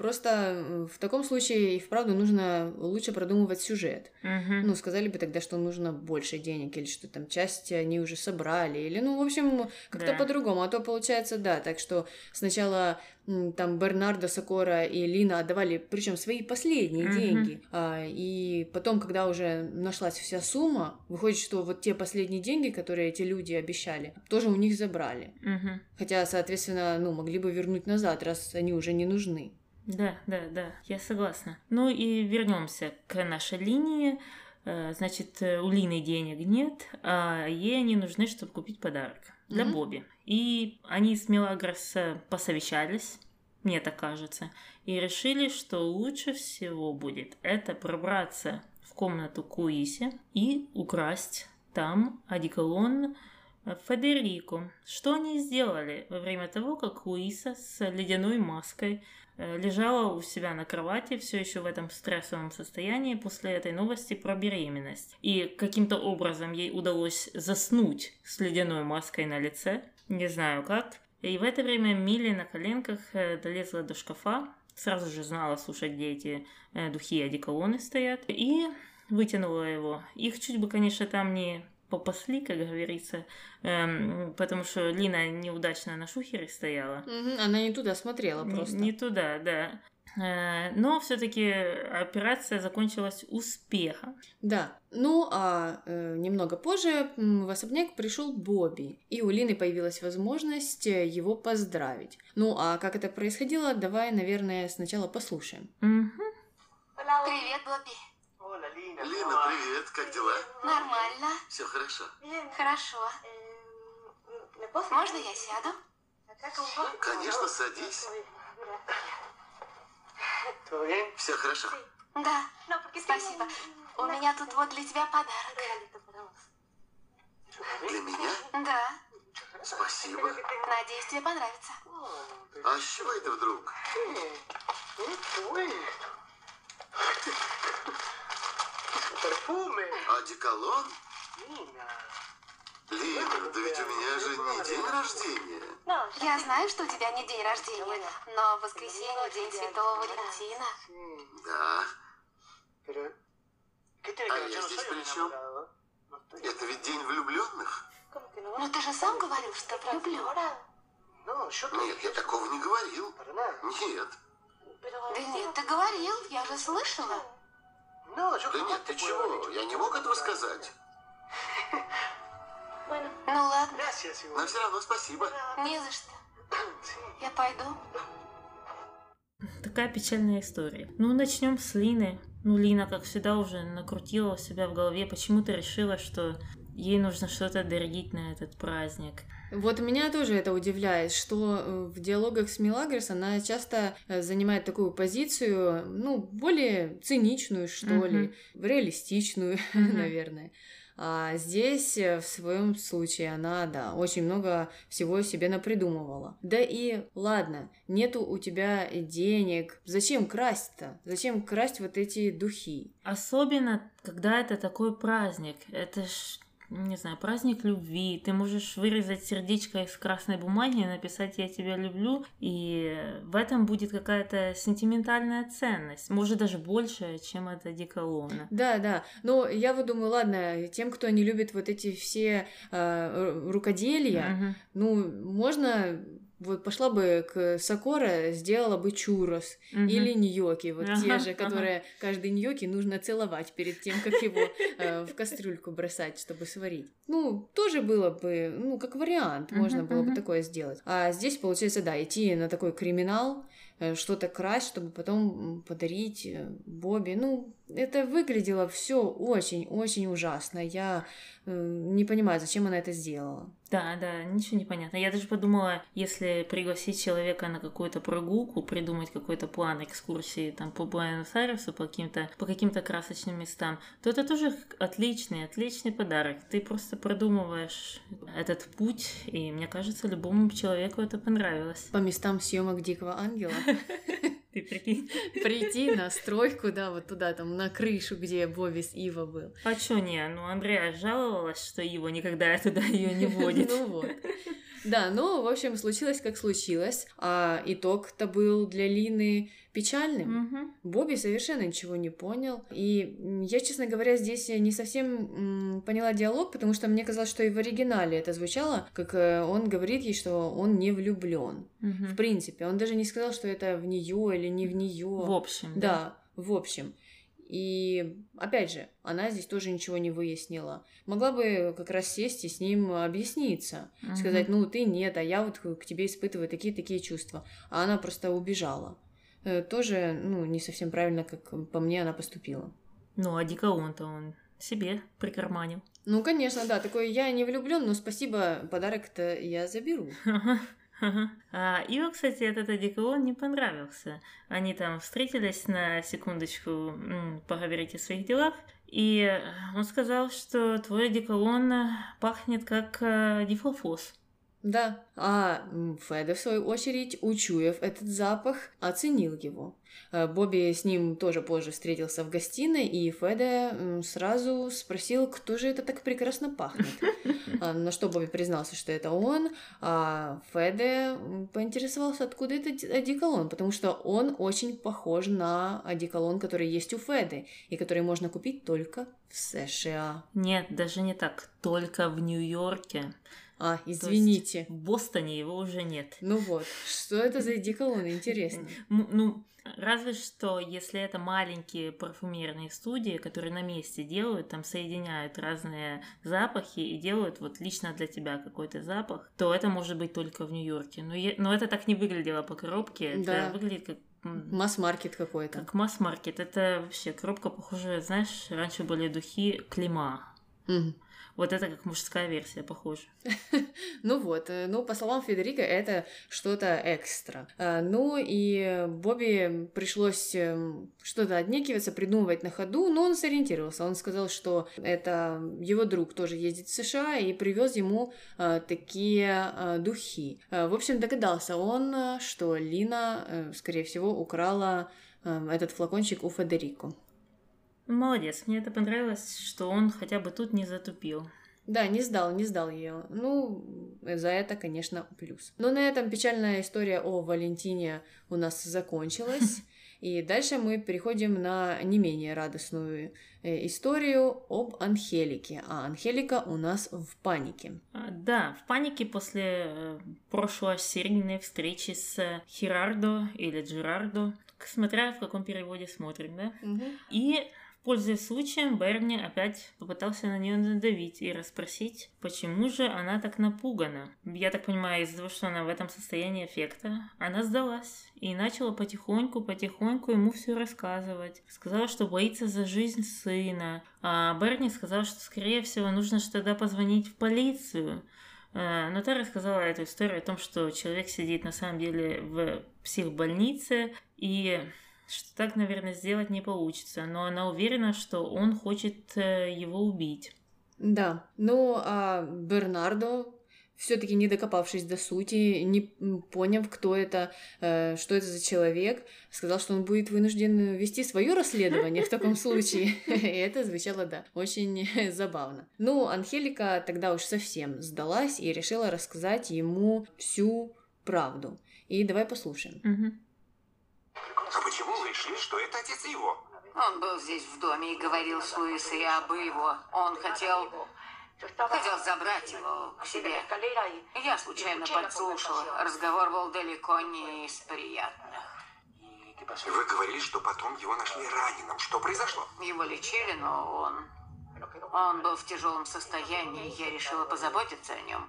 Просто в таком случае и вправду нужно лучше продумывать сюжет. Угу. Ну, сказали бы тогда, что нужно больше денег, или что там части они уже собрали, или, ну, в общем, как-то Да. по-другому. А то получается, да, так что сначала там Бернардо, Сокора и Лина отдавали, причем свои последние Мгм. деньги. А, и потом, когда уже нашлась вся сумма, выходит, что вот те последние деньги, которые эти люди обещали, тоже у них забрали. Угу. Хотя, соответственно, ну, могли бы вернуть назад, раз они уже не нужны. Да, да, да, я согласна. Ну и вернемся к нашей линии. Э, Значит, э, у Лины денег нет, а ей они нужны, чтобы купить подарок для Мгм. Бобби. И они с Мелагрос э, посовещались, мне так кажется, и решили, что лучше всего будет это пробраться в комнату Куиси и украсть там одеколон Федерико. Что они сделали во время того, как Луиса с ледяной маской э, лежала у себя на кровати, все еще в этом стрессовом состоянии после этой новости про беременность. И каким-то образом ей удалось заснуть с ледяной маской на лице, не знаю как. И в это время Милли на коленках э, долезла до шкафа, сразу же знала, слушать, где эти э, духи и одеколоны стоят, и вытянула его. Их чуть бы, конечно, там не попасли, как говорится, эм, потому что Лина неудачно на шухере стояла. Она не туда смотрела Не- просто. Не, туда, да. Э, Но все-таки операция закончилась успехом. Да. Ну, а э, немного позже в особняк пришел Бобби, и у Лины появилась возможность э, его поздравить. Ну, а как это происходило, давай, наверное, сначала послушаем. Мгм. Привет, Бобби. Лина, привет, как дела? Нормально. Все хорошо. Хорошо. Можно я сяду? Конечно, садись. Все хорошо. Да. Спасибо. У меня тут вот для тебя подарок. Для меня? Да. Спасибо. Надеюсь, тебе понравится. А с чего это вдруг? Одеколон? Лина, да ведь у меня же не день рождения. Я знаю, что у тебя не день рождения, но в воскресенье день Святого Валентина. Да. А я здесь при чем? Это ведь день влюбленных? Но ты же сам говорил, что влюблен. Нет, я такого не говорил. Нет. Да нет, ты говорил, я же слышала. Да нет, ты чего? Я не мог этого сказать. Ну ладно, Но все равно спасибо. не за что. Я пойду. Такая печальная история. Ну, начнем с Лины. Ну, Лина, как всегда, уже накрутила у себя в голове, почему-то решила, что ей нужно что-то дарить на этот праздник. Вот меня тоже это удивляет, что э, в диалогах с Милагрос она часто э, занимает такую позицию, ну, более циничную, что Мгм. ли, реалистичную, Мгм. наверное. А здесь, э, в своем случае, она, да, очень много всего себе напридумывала. Да и ладно, нету у тебя денег. Зачем красть-то? Зачем красть вот эти духи? Особенно, когда это такой праздник. Это ж, не знаю, праздник любви. Ты можешь вырезать сердечко из красной бумаги и написать «я тебя люблю», и в этом будет какая-то сентиментальная ценность. Может, даже больше, чем от одеколона. Да, да. Но я вот думаю, ладно, тем, кто не любит вот эти все э, ру- рукоделия, Мгм. ну, можно вот пошла бы к Сокора, сделала бы чурос Мгм. или ньоки, вот те Ага, же, ага. которые каждый ньоки нужно целовать перед тем, как его э, в кастрюльку бросать, чтобы сварить. Ну, тоже было бы, ну, как вариант, можно было бы мгм. такое сделать. А здесь, получается, да, идти на такой криминал, э, что-то красть, чтобы потом подарить э, Бобби. Ну, это выглядело все очень-очень ужасно. Я э, не понимаю, зачем она это сделала. Да, да, ничего не понятно. Я даже подумала, если пригласить человека на какую-то прогулку, придумать какой-то план экскурсии там по Буэнос-Айресу, по каким-то по каким-то красочным местам, то это тоже отличный, отличный подарок. Ты просто продумываешь этот путь, и мне кажется, любому человеку это понравилось. По местам съемок Дикого Ангела. Ты прикинь? Прийти на стройку, да, вот туда, там, на крышу, где Бобби с Ива был. А чё не? Ну, Андреа жаловалась, что его никогда туда ее не водит. Ну вот. Да, ну, в общем, случилось как случилось. А итог-то был для Лины печальным. Мгм. Бобби совершенно ничего не понял. И я, честно говоря, здесь не совсем поняла диалог, потому что мне казалось, что и в оригинале это звучало, как э, он говорит ей, что он не влюблен. Мгм. В принципе, он даже не сказал, что это в нее или не в нее. В общем, да. Да, в общем. И опять же, она здесь тоже ничего не выяснила. Могла бы как раз сесть и с ним объясниться. Мгм. Сказать, ну ты нет, а я вот к к тебе испытываю такие-такие чувства. А она просто убежала. Э, Тоже, ну, не совсем правильно, как по мне она поступила. Ну, а Дикаон-то он себе прикарманил. Ну, конечно, да, такой я не влюблен, но спасибо, подарок-то я заберу. Ага. А Ива, кстати, этот одеколон не понравился. Они там встретились на секундочку поговорить о своих делах, и он сказал, что твой одеколон э, пахнет как э, дифлофос. Да, а Феда, в свою очередь, учуяв этот запах, оценил его. Э, Бобби с ним тоже позже встретился в гостиной, и Феда сразу спросил, кто же это так прекрасно пахнет. А, На что Бобби признался, что это он, а Феде м, поинтересовался, откуда этот одеколон, потому что он очень похож на одеколон, который есть у Феды, и который можно купить только в США. Нет, даже не так, только в Нью-Йорке. А, извините. в Бостоне его уже нет. Ну вот, что это за одеколон, интересно. Ну, разве что, если это маленькие парфюмерные студии, которые на месте делают, там соединяют разные запахи и делают вот лично для тебя какой-то запах, то это может быть только в Нью-Йорке. Но, я- но это так не выглядело по коробке, это Да. выглядит как... Масс-маркет какой-то. Как масс-маркет. Это вообще коробка похожая, знаешь, раньше были духи Клима. Мгм. Вот это как мужская версия, похоже. Ну вот, э, ну, по словам Федерика, это что-то экстра. А, Ну и Бобби пришлось эм, что-то отнекиваться, придумывать на ходу, но он сориентировался. Он сказал, что это его друг тоже ездит в США и привез ему а, такие а, духи. В общем, догадался он, а, что Лина, э, скорее всего, украла э, этот флакончик у Федерико. Молодец, мне это понравилось, что он хотя бы тут не затупил. Да, не сдал, не сдал ее. Ну, за это, конечно, плюс. Но на этом печальная история о Валентине у нас закончилась. И дальше мы переходим на не менее радостную э, историю об Анхелике. А Анхелика у нас в панике. А, Да, в панике после э, прошлой серийной встречи с Херардо или Джерардо, смотря в каком переводе смотрим, да? И, пользуясь случаем, Берни опять попытался на нее надавить и расспросить, почему же она так напугана. Я так понимаю, из-за того, что она в этом состоянии эффекта, она сдалась и начала потихоньку-потихоньку ему все рассказывать. Сказала, что боится за жизнь сына. А Берни сказал, что, скорее всего, нужно тогда позвонить в полицию. Э, Но та рассказала эту историю о том, что человек сидит на самом деле в психбольнице, и что так, наверное, сделать не получится. Но она уверена, что он хочет э, его убить. Да, ну а Бернардо, все-таки не докопавшись до сути, не поняв, кто это, э, что это за человек, сказал, что он будет вынужден вести свое расследование в таком случае. И это звучало, да, очень забавно. Ну, Анхелика тогда уж совсем сдалась и решила рассказать ему всю правду. И давай послушаем. Мгм. А почему вы решили, что это отец его? Он был здесь в доме и говорил с Луисой об его. Он хотел... Хотел забрать его к себе. Я случайно подслушала. Разговор был далеко не из приятных. Вы говорили, что потом его нашли раненым. Что произошло? Его лечили, но он... Он был в тяжелом состоянии. Я решила позаботиться о нем.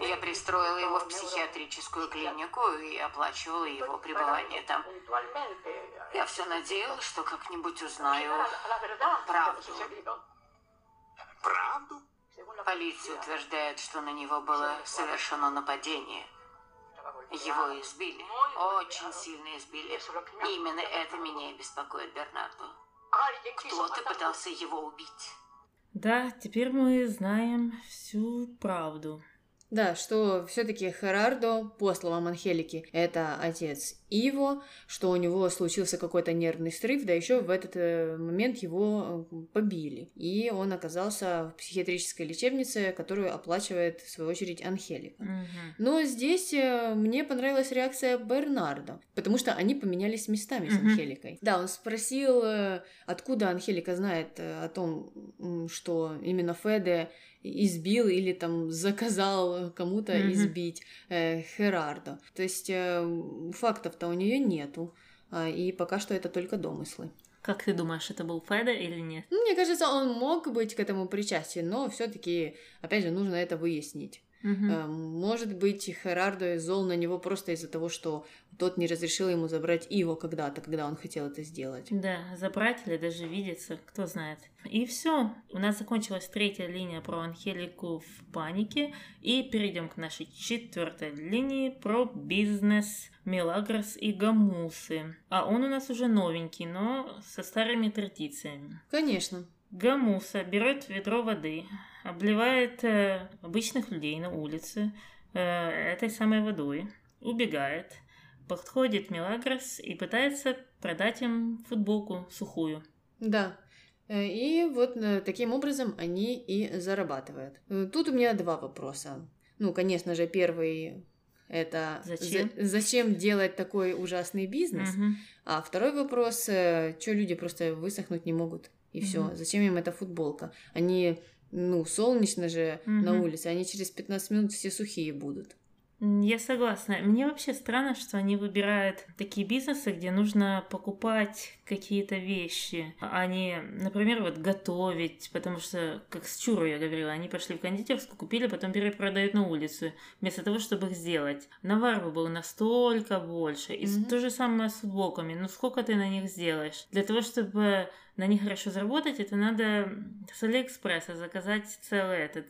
Я пристроила его в психиатрическую клинику и оплачивала его пребывание там. Я все надеялась, что как-нибудь узнаю правду. Правду? Полиция утверждает, что на него было совершено нападение. Его избили. Очень сильно избили. Именно это меня и беспокоит, Бернарду. Кто-то пытался его убить. Да, теперь мы знаем всю правду. Да, что все-таки Херардо, по словам Анхелики, это отец Иво, что у него случился какой-то нервный срыв, да еще в этот э, момент его э, побили. И он оказался в психиатрической лечебнице, которую оплачивает, в свою очередь, Анхелика. Мгм. Но здесь э, мне понравилась реакция Бернарда, потому что они поменялись местами с Мгм. Анхеликой. Да, он спросил, откуда Анхелика знает о том, что именно Феде избил или там заказал кому-то Мгм. избить э, Херардо. То есть э, фактов-то у нее нету, а, и пока что это только домыслы. Как ты думаешь, это был Феда или нет? Ну, Мне кажется, он мог быть к этому причастен, но все-таки, опять же, нужно это выяснить. Э, Может быть, Херардо зол на него просто из-за того, что тот не разрешил ему забрать Иво когда-то, когда он хотел это сделать. Да, забрать или даже видеться, кто знает. И все. У нас закончилась третья линия про Анхелику в панике. И перейдем к нашей четвертой линии про бизнес, Мелагрос и Гамусы. А он у нас уже новенький, но со старыми традициями. Конечно. Гамуса берет ведро воды, обливает э, обычных людей на улице э, этой самой водой, убегает, подходит Мелагрос и пытается продать им футболку сухую. Да. Э, И вот э, таким образом они и зарабатывают. Э, Тут у меня два вопроса. Ну, конечно же, первый это Зачем? за- зачем делать такой ужасный бизнес? Мгм. А второй вопрос, что люди просто высохнуть не могут. И все. Мгм. Зачем им эта футболка? Они, ну, солнечно же на Мгм. улице, они через 15 минут все сухие будут. Я согласна. Мне вообще странно, что они выбирают такие бизнесы, где нужно покупать какие-то вещи, а не, например, вот готовить, потому что, как с Чуру я говорила, они пошли в кондитерскую, купили, потом перепродают на улицу, вместо того, чтобы их сделать. Навар бы был настолько больше. И Мгм. то же самое с футболками. Ну сколько ты на них сделаешь? Для того, чтобы на них хорошо заработать, это надо с Алиэкспресса заказать целый этот,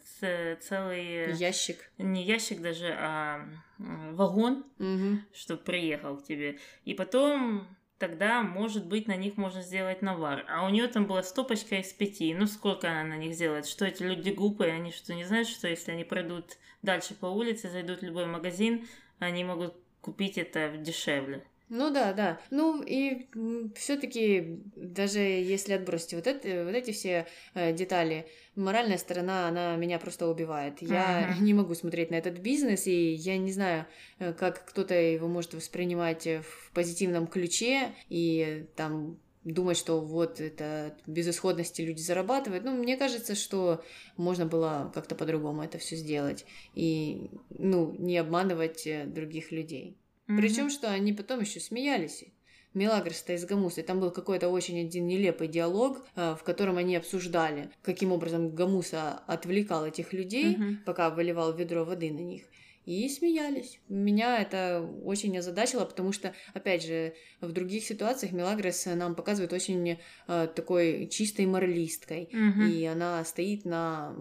целый... Ящик. Не ящик даже, а вагон, Мгм. чтобы приехал к тебе. И потом тогда, может быть, на них можно сделать навар. А у нее там была стопочка из пяти. Ну, сколько она на них сделает? Что эти люди глупые? Они что, не знают, что если они пройдут дальше по улице, зайдут в любой магазин, они могут купить это дешевле. Ну да, да. Ну и все-таки даже если отбросить вот, это, вот эти все э, детали, моральная сторона, она меня просто убивает. Я Мгм. не могу смотреть на этот бизнес, и я не знаю, э, как кто-то его может воспринимать э, в позитивном ключе и там думать, что вот это безысходности люди зарабатывают. Ну, мне кажется, что можно было как-то по-другому это все сделать и, ну, не обманывать других людей. Причем, что они потом еще смеялись. Мелагрос-то из Гамуса. И там был какой-то очень один нелепый диалог, э, в котором они обсуждали, каким образом Гамуса отвлекал этих людей, Мгм. пока выливал ведро воды на них. И смеялись. Меня это очень озадачило, потому что, опять же, в других ситуациях Мелагрос нам показывает очень э, такой чистой моралисткой Мгм. и она стоит на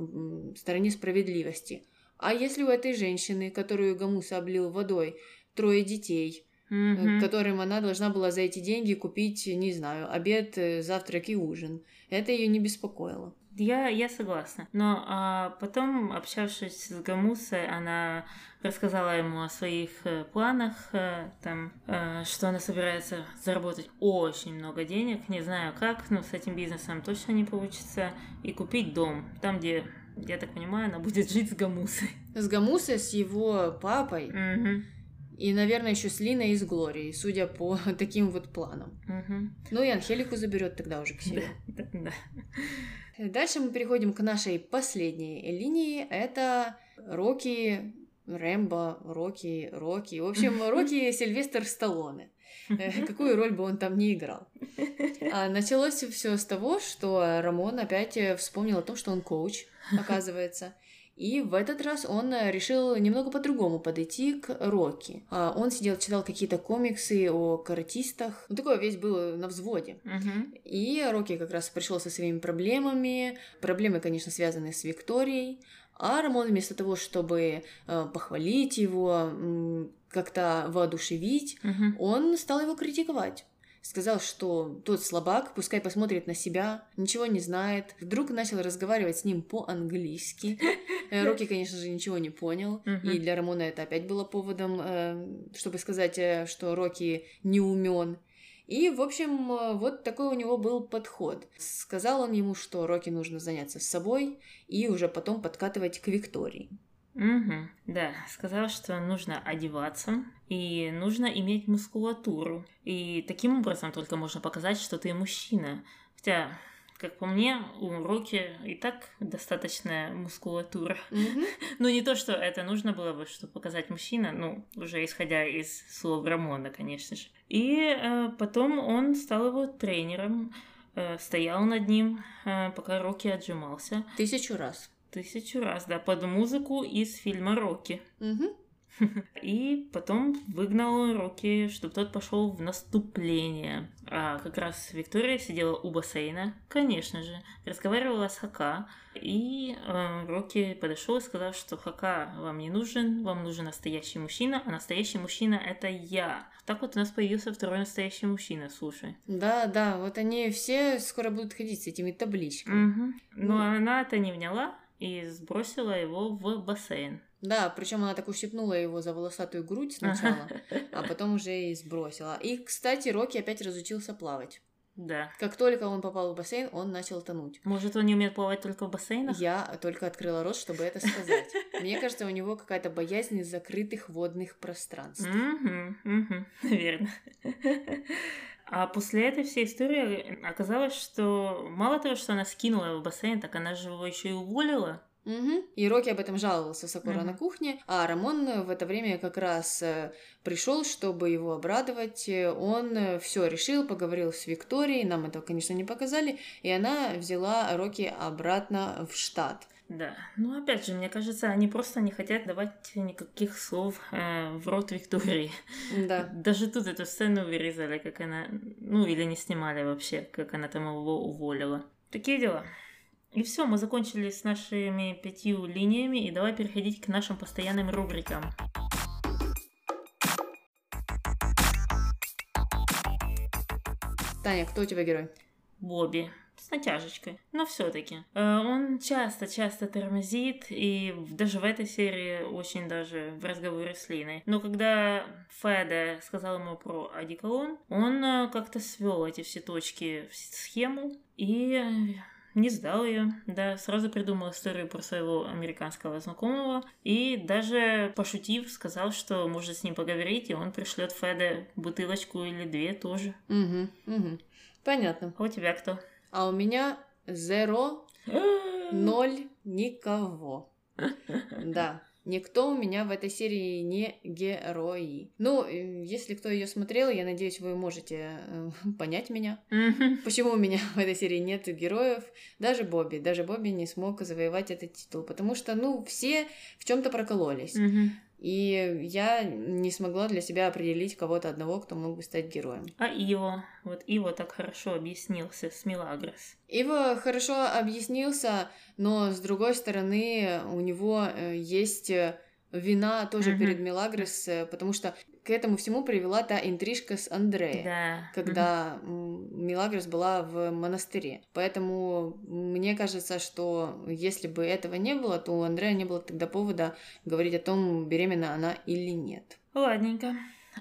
стороне справедливости. А если у этой женщины, которую Гамуса облил водой, трое детей, Мгм. которым она должна была за эти деньги купить, не знаю, обед, э, завтрак и ужин, это ее не беспокоило. Я, я согласна. Но а, потом, общавшись с Гамусой, она рассказала ему о своих э, планах, э, там, э, что она собирается заработать очень много денег, не знаю как, но с этим бизнесом точно не получится, и купить дом, там, где, я так понимаю, она будет жить с Гамусой. С Гамусой, с его папой Мгм, и, наверное, еще с Линой и с Глорией, судя по таким вот планам. мгм. Ну и Анхелику заберет тогда уже к себе. Да, да. Дальше мы переходим к нашей последней линии. Это Рокки, Рэмбо, Рокки, Рокки. В общем, Рокки Сильвестр Сталлоне. Э, Какую роль бы он там не играл. А началось все с того, что Рамон опять э, вспомнил о том, что он коуч, оказывается. И в этот раз он э, решил немного по-другому подойти к Рокки. А, Он сидел, читал какие-то комиксы о каратистах. Ну, такой весь был на взводе. Мгм. И Рокки как раз пришел со своими проблемами. Проблемы, конечно, связаны с Викторией. А Рамон вместо того, чтобы э, похвалить его, как-то воодушевить, Мгм. он стал его критиковать. Сказал, что тот слабак, пускай посмотрит на себя, ничего не знает. Вдруг начал разговаривать с ним по-английски. Э, Рокки, конечно же, ничего не понял. И для Рамона это опять было поводом, э, чтобы сказать, э, что Рокки не умен. И, в общем, вот такой у него был подход. Сказал он ему, что Рокки нужно заняться собой и уже потом подкатывать к Виктории. Угу, да, сказал, что нужно одеваться и нужно иметь мускулатуру. И таким образом только можно показать, что ты мужчина. Хотя, как по мне, у Роки и так достаточная мускулатура. Мгм. Ну, не то, что это нужно было бы, чтобы показать мужчина, ну, уже исходя из слов Рамона, конечно же. И э, потом он стал его тренером, э, стоял над ним, э, пока Рокки отжимался. Тысячу раз. Тысячу раз, да, под музыку из фильма «Рокки». И потом выгнал Рокки, чтобы тот пошел в наступление. А как раз Виктория сидела у бассейна, конечно же, разговаривала с Хака. И э, Рокки подошел и сказал, что Хака вам не нужен, вам нужен настоящий мужчина, а настоящий мужчина это я. Так вот у нас появился второй настоящий мужчина, слушай. Да, да, вот они все скоро будут ходить с этими табличками. Мгм. Но она это не вняла и сбросила его в бассейн. Да, причем она так ущипнула его за волосатую грудь сначала, а потом уже и сбросила. И, кстати, Рокки опять разучился плавать. Да. Как только он попал в бассейн, он начал тонуть. Может, он не умеет плавать только в бассейнах? Я только открыла рот, чтобы это сказать. Мне кажется, у него какая-то боязнь закрытых водных пространств. Угу, угу, наверное. А после этой всей истории оказалось, что мало того, что она скинула его в бассейн, так она же его еще и уволила. Мгм. И Рокки об этом жаловался Сакура Мгм. на кухне, а Рамон в это время как раз пришел, чтобы его обрадовать. Э, Он все решил, поговорил с Викторией, нам этого, конечно, не показали, и она взяла Рокки обратно в штат. Да. Ну, опять же, мне кажется, они просто не хотят давать никаких слов э, в рот Виктории. Да. Даже тут эту сцену вырезали, как она... Ну, или не снимали вообще, как она там его уволила. Такие дела. И все, мы закончили с нашими пятью линиями, и давай переходить к нашим постоянным рубрикам. Таня, кто у тебя герой? Бобби с натяжечкой, но все-таки. Он часто-часто тормозит, и даже в этой серии очень даже в разговоре с Линой. Но когда Феда сказал ему про одеколон, он э, как-то свел эти все точки в схему и э, не сдал ее, да, сразу придумал историю про своего американского знакомого и даже пошутив сказал, что может с ним поговорить, и он пришлет Феде бутылочку или две тоже. Угу, угу. Понятно. А у тебя кто? А у меня зеро, ноль, никого. Да. Никто у меня в этой серии не герои. Ну, э, если кто ее смотрел, я надеюсь, вы можете э, понять меня. Почему у меня в этой серии нет героев? Даже Бобби. Даже Бобби не смог завоевать этот титул. Потому что, ну, все в чем-то прокололись. И я не смогла для себя определить кого-то одного, кто мог бы стать героем. А Иво? Вот Иво так хорошо объяснился с Милагрос. Ива хорошо объяснился, но с другой стороны у него э, есть э, вина тоже Мгм. перед Мелагрос, э, потому что к этому всему привела та интрижка с Андреем. Да. когда м, Мелагрос была в монастыре. Поэтому мне кажется, что если бы этого не было, то у Андрея не было тогда повода говорить о том, беременна она или нет. Ладненько.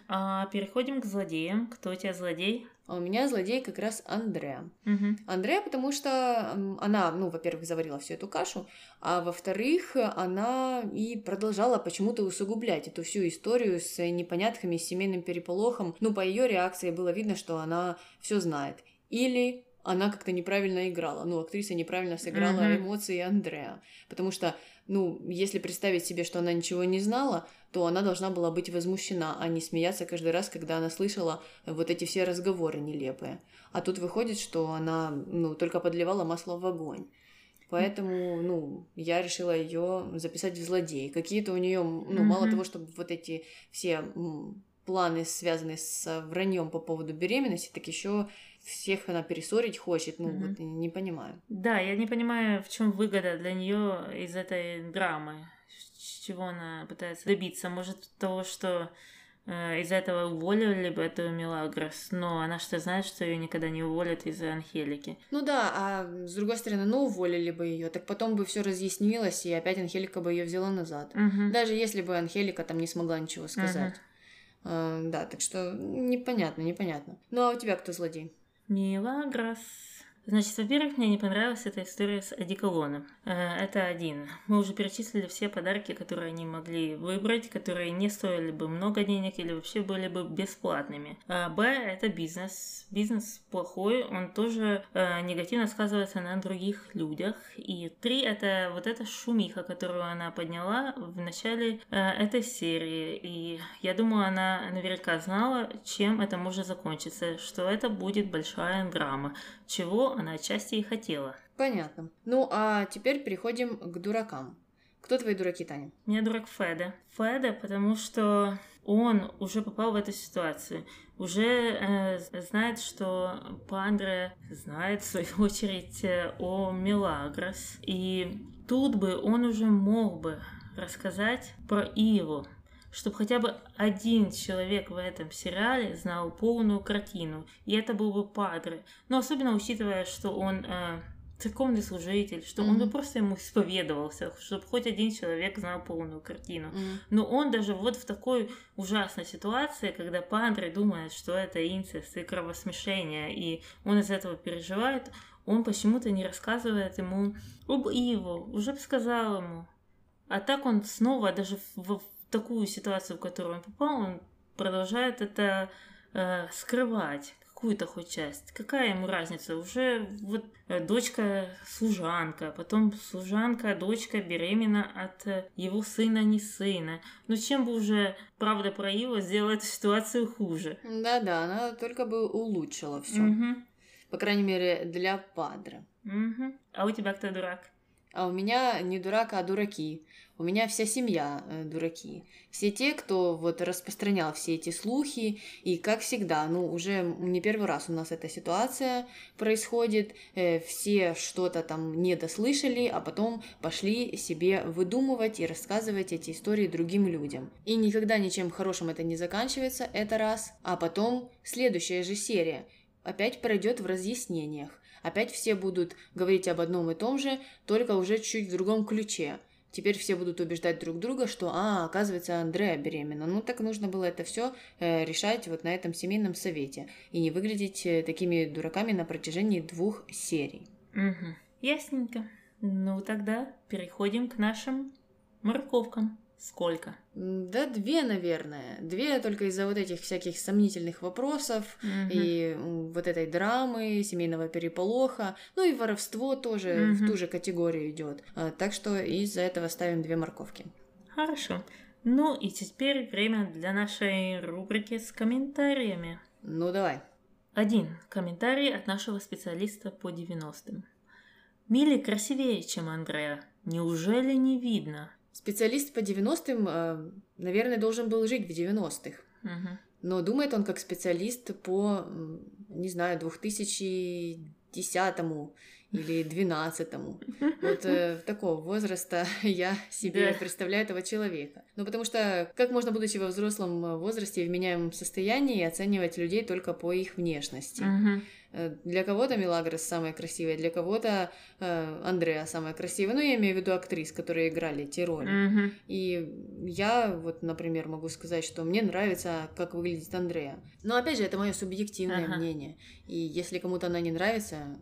А переходим к злодеям. Кто у тебя злодей? А у меня злодей как раз Андреа. Мгм. Андрея, потому что она, ну, во-первых, заварила всю эту кашу, а во-вторых, она и продолжала почему-то усугублять эту всю историю с непонятками, с семейным переполохом. Ну, по ее реакции было видно, что она все знает. Или она как-то неправильно играла. Ну, актриса неправильно сыграла Мгм. эмоции Андреа. Потому что, ну, если представить себе, что она ничего не знала, то она должна была быть возмущена, а не смеяться каждый раз, когда она слышала вот эти все разговоры нелепые. А тут выходит, что она, ну, только подливала масло в огонь. Поэтому, ну, я решила ее записать в злодей. Какие-то у нее, ну, мало Мгм. того, чтобы вот эти все планы, связанные с враньем по поводу беременности, так еще всех она перессорить хочет. Ну, Мгм. вот не понимаю. Да, я не понимаю, в чем выгода для нее из этой драмы. Чего она пытается добиться? Может, того, что э, из-за этого уволили бы эту Мелагрос, но она что знает, что ее никогда не уволят из-за Анхелики. Ну да, а с другой стороны, ну уволили бы ее, так потом бы все разъяснилось, и опять Анхелика бы ее взяла назад. Угу. Даже если бы Анхелика там не смогла ничего сказать. А, да, так что непонятно, непонятно. Ну а у тебя кто злодей? Мелагрос. Значит, во-первых, мне не понравилась эта история с одеколоном. Э, это один. Мы уже перечислили все подарки, которые они могли выбрать, которые не стоили бы много денег или вообще были бы бесплатными. А Б – это бизнес. Бизнес плохой, он тоже э, негативно сказывается на других людях. И три – это вот эта шумиха, которую она подняла в начале э, этой серии. И я думаю, она наверняка знала, чем это может закончиться, что это будет большая драма, чего она отчасти и хотела. Понятно. Ну, а теперь переходим к дуракам. Кто твои дураки, Таня? У меня дурак Феда. Феда, потому что он уже попал в эту ситуацию. Уже э, знает, что Пандре знает, в свою очередь, э, о Мелагрос. И тут бы он уже мог бы рассказать про Иву, чтобы хотя бы один человек в этом сериале знал полную картину, и это был бы Падре. Но особенно учитывая, что он э, церковный служитель, что mm-hmm. он бы просто ему исповедовался, чтобы хоть один человек знал полную картину. Mm-hmm. Но он даже вот в такой ужасной ситуации, когда Падре думает, что это инцест и кровосмешение, и он из этого переживает, он почему-то не рассказывает ему об Иво, уже бы сказал ему. А так он снова даже в, в такую ситуацию, в которую он попал, он продолжает это э, скрывать какую-то хоть часть. Какая ему разница? Уже вот э, дочка служанка, потом служанка, дочка беременна от э, его сына, не сына. Ну чем бы уже правда про его сделала эту ситуацию хуже? Да-да, она только бы улучшила все. Угу. По крайней мере, для Падра. Угу. А у тебя кто дурак? А у меня не дурак, а дураки. У меня вся семья э, дураки. Все те, кто вот распространял все эти слухи, и как всегда, ну уже не первый раз у нас эта ситуация происходит, э, все что-то там не дослышали, а потом пошли себе выдумывать и рассказывать эти истории другим людям. И никогда ничем хорошим это не заканчивается, это раз, а потом следующая же серия опять пройдет в разъяснениях. Опять все будут говорить об одном и том же, только уже чуть в другом ключе. Теперь все будут убеждать друг друга, что, а, оказывается, Андрея беременна. Ну, так нужно было это все э, решать вот на этом семейном совете и не выглядеть э, такими дураками на протяжении двух серий. Угу. Ясненько. Ну, тогда переходим к нашим морковкам. Сколько? Да, две, наверное. Две только из-за вот этих всяких сомнительных вопросов угу. и вот этой драмы, семейного переполоха. Ну и воровство тоже угу. в ту же категорию идет. А, так что из-за этого ставим две морковки. Хорошо. Ну и теперь время для нашей рубрики с комментариями. Ну давай. Один комментарий от нашего специалиста по 90-м. Милли красивее, чем Андреа. Неужели не видно? Специалист по 90-м, э, наверное, должен был жить в 90-х. Угу. Но думает он как специалист по, не знаю, 2010-му или 12-му. Вот э, такого возраста я себе да. представляю этого человека. Ну, потому что как можно, будучи во взрослом возрасте и вменяемом состоянии, оценивать людей только по их внешности? Угу. Э, для кого-то Милагрос самая красивая, для кого-то э, Андреа самая красивая. Ну, я имею в виду актрис, которые играли те роли. Mm-hmm. И я вот, например, могу сказать, что мне нравится, как выглядит Андреа. Но опять же, это мое субъективное uh-huh. мнение. И если кому-то она не нравится,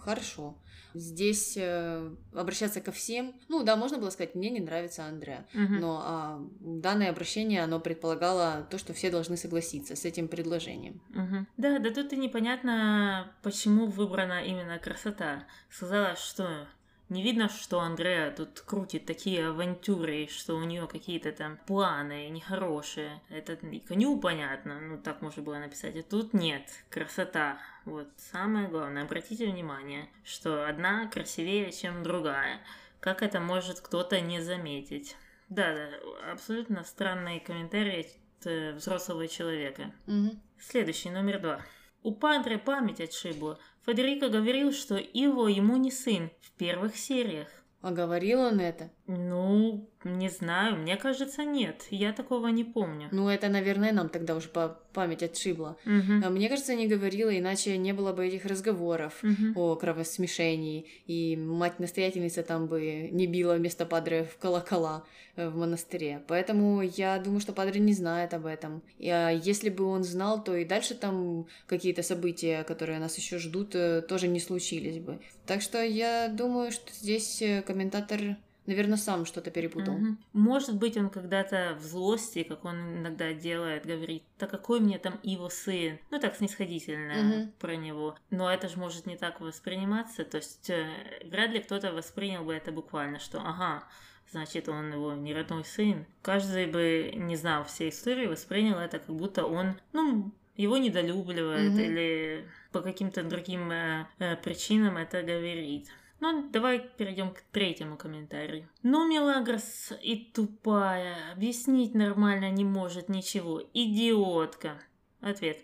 хорошо. Здесь э, обращаться ко всем, ну да, можно было сказать, мне не нравится Андреа, угу. но а, данное обращение, оно предполагало то, что все должны согласиться с этим предложением. Угу. Да, да тут и непонятно, почему выбрана именно красота. Сказала, что не видно, что Андреа тут крутит такие авантюры, что у нее какие-то там планы нехорошие. Это и коню понятно, ну так можно было написать. А тут нет. Красота. Вот самое главное. Обратите внимание, что одна красивее, чем другая. Как это может кто-то не заметить? Да, да, абсолютно странные комментарии от взрослого человека. Угу. Следующий, номер два. У Падре память отшибла. Федерико говорил, что Иво ему не сын в первых сериях. А говорил он это? Ну, не знаю, мне кажется, нет. Я такого не помню. Ну, это, наверное, нам тогда уже по память отшибла. А Мне кажется, не говорила, иначе не было бы этих разговоров Мгм. о кровосмешении, и мать-настоятельница там бы не била вместо падре в колокола э, в монастыре. Поэтому я думаю, что падре не знает об этом. И а если бы он знал, то и дальше там какие-то события, которые нас еще ждут, э, тоже не случились бы. Так что я думаю, что здесь э, комментатор, наверное, сам что-то перепутал. Мгм. Может быть, он когда-то в злости, как он иногда делает, говорит, да какой мне там его сын? Ну, так снисходительно Мгм. про него. Но это же может не так восприниматься. То есть, э, вряд ли кто-то воспринял бы это буквально, что, ага, значит, он его не родной сын. Каждый бы, не знал всей истории, воспринял это, как будто он, ну, его недолюбливает Мгм. или по каким-то другим э, э, причинам это говорит. Ну, давай перейдем к третьему комментарию. Ну, Мелагрос и тупая, объяснить нормально не может ничего. Идиотка. Ответ.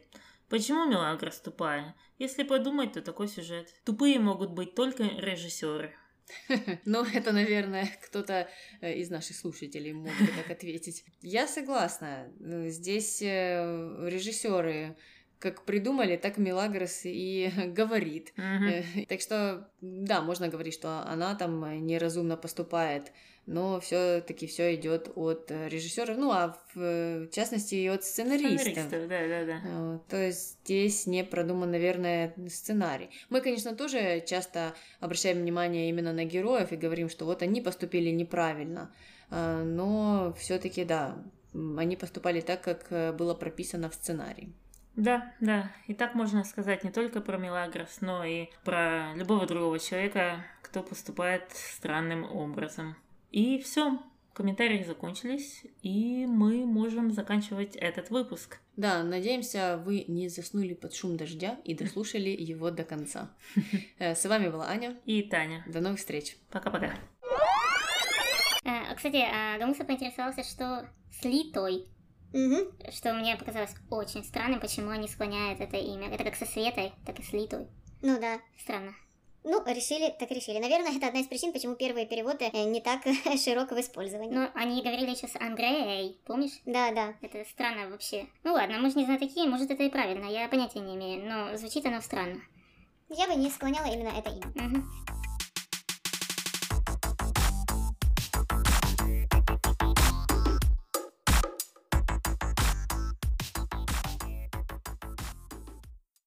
Почему Мелагрос тупая? Если подумать, то такой сюжет. Тупые могут быть только режиссеры. Ну, это, наверное, кто-то э, из наших слушателей мог бы так ответить. Я согласна. Э, Здесь режиссеры как придумали, так Мелагрос и говорит. Э, Так что, да, можно говорить, что она там неразумно поступает, но все-таки все идет от э, режиссеров, ну а в э, частности и от сценаристов. Сценаристов, да, да, да. То есть здесь не продуман, наверное, сценарий. Мы, конечно, тоже часто обращаем внимание именно на героев и говорим, что вот они поступили неправильно. Но все-таки, да, они поступали так, как было прописано в сценарии. Да, да. И так можно сказать не только про Мелагрос, но и про любого другого человека, кто поступает странным образом. И все. Комментарии закончились, и мы можем заканчивать этот выпуск. Да, надеемся, вы не заснули под шум дождя и дослушали его до конца. Э, С вами была Аня. И Таня. До новых встреч. Пока-пока. А, Кстати, а, Думса поинтересовался, что с Литой, Угу. что мне показалось очень странным, почему они склоняют это имя. Это как со Светой, так и с Литой. Ну да. Странно. Ну, решили, так решили. Наверное, это одна из причин, почему первые переводы э, не так широко в использовании. Но они говорили еще с Андреей, помнишь? Да, да. Это странно вообще. Ну ладно, мы же не такие, может это и правильно, я понятия не имею, но звучит оно странно. Я бы не склоняла именно это имя. Мгм.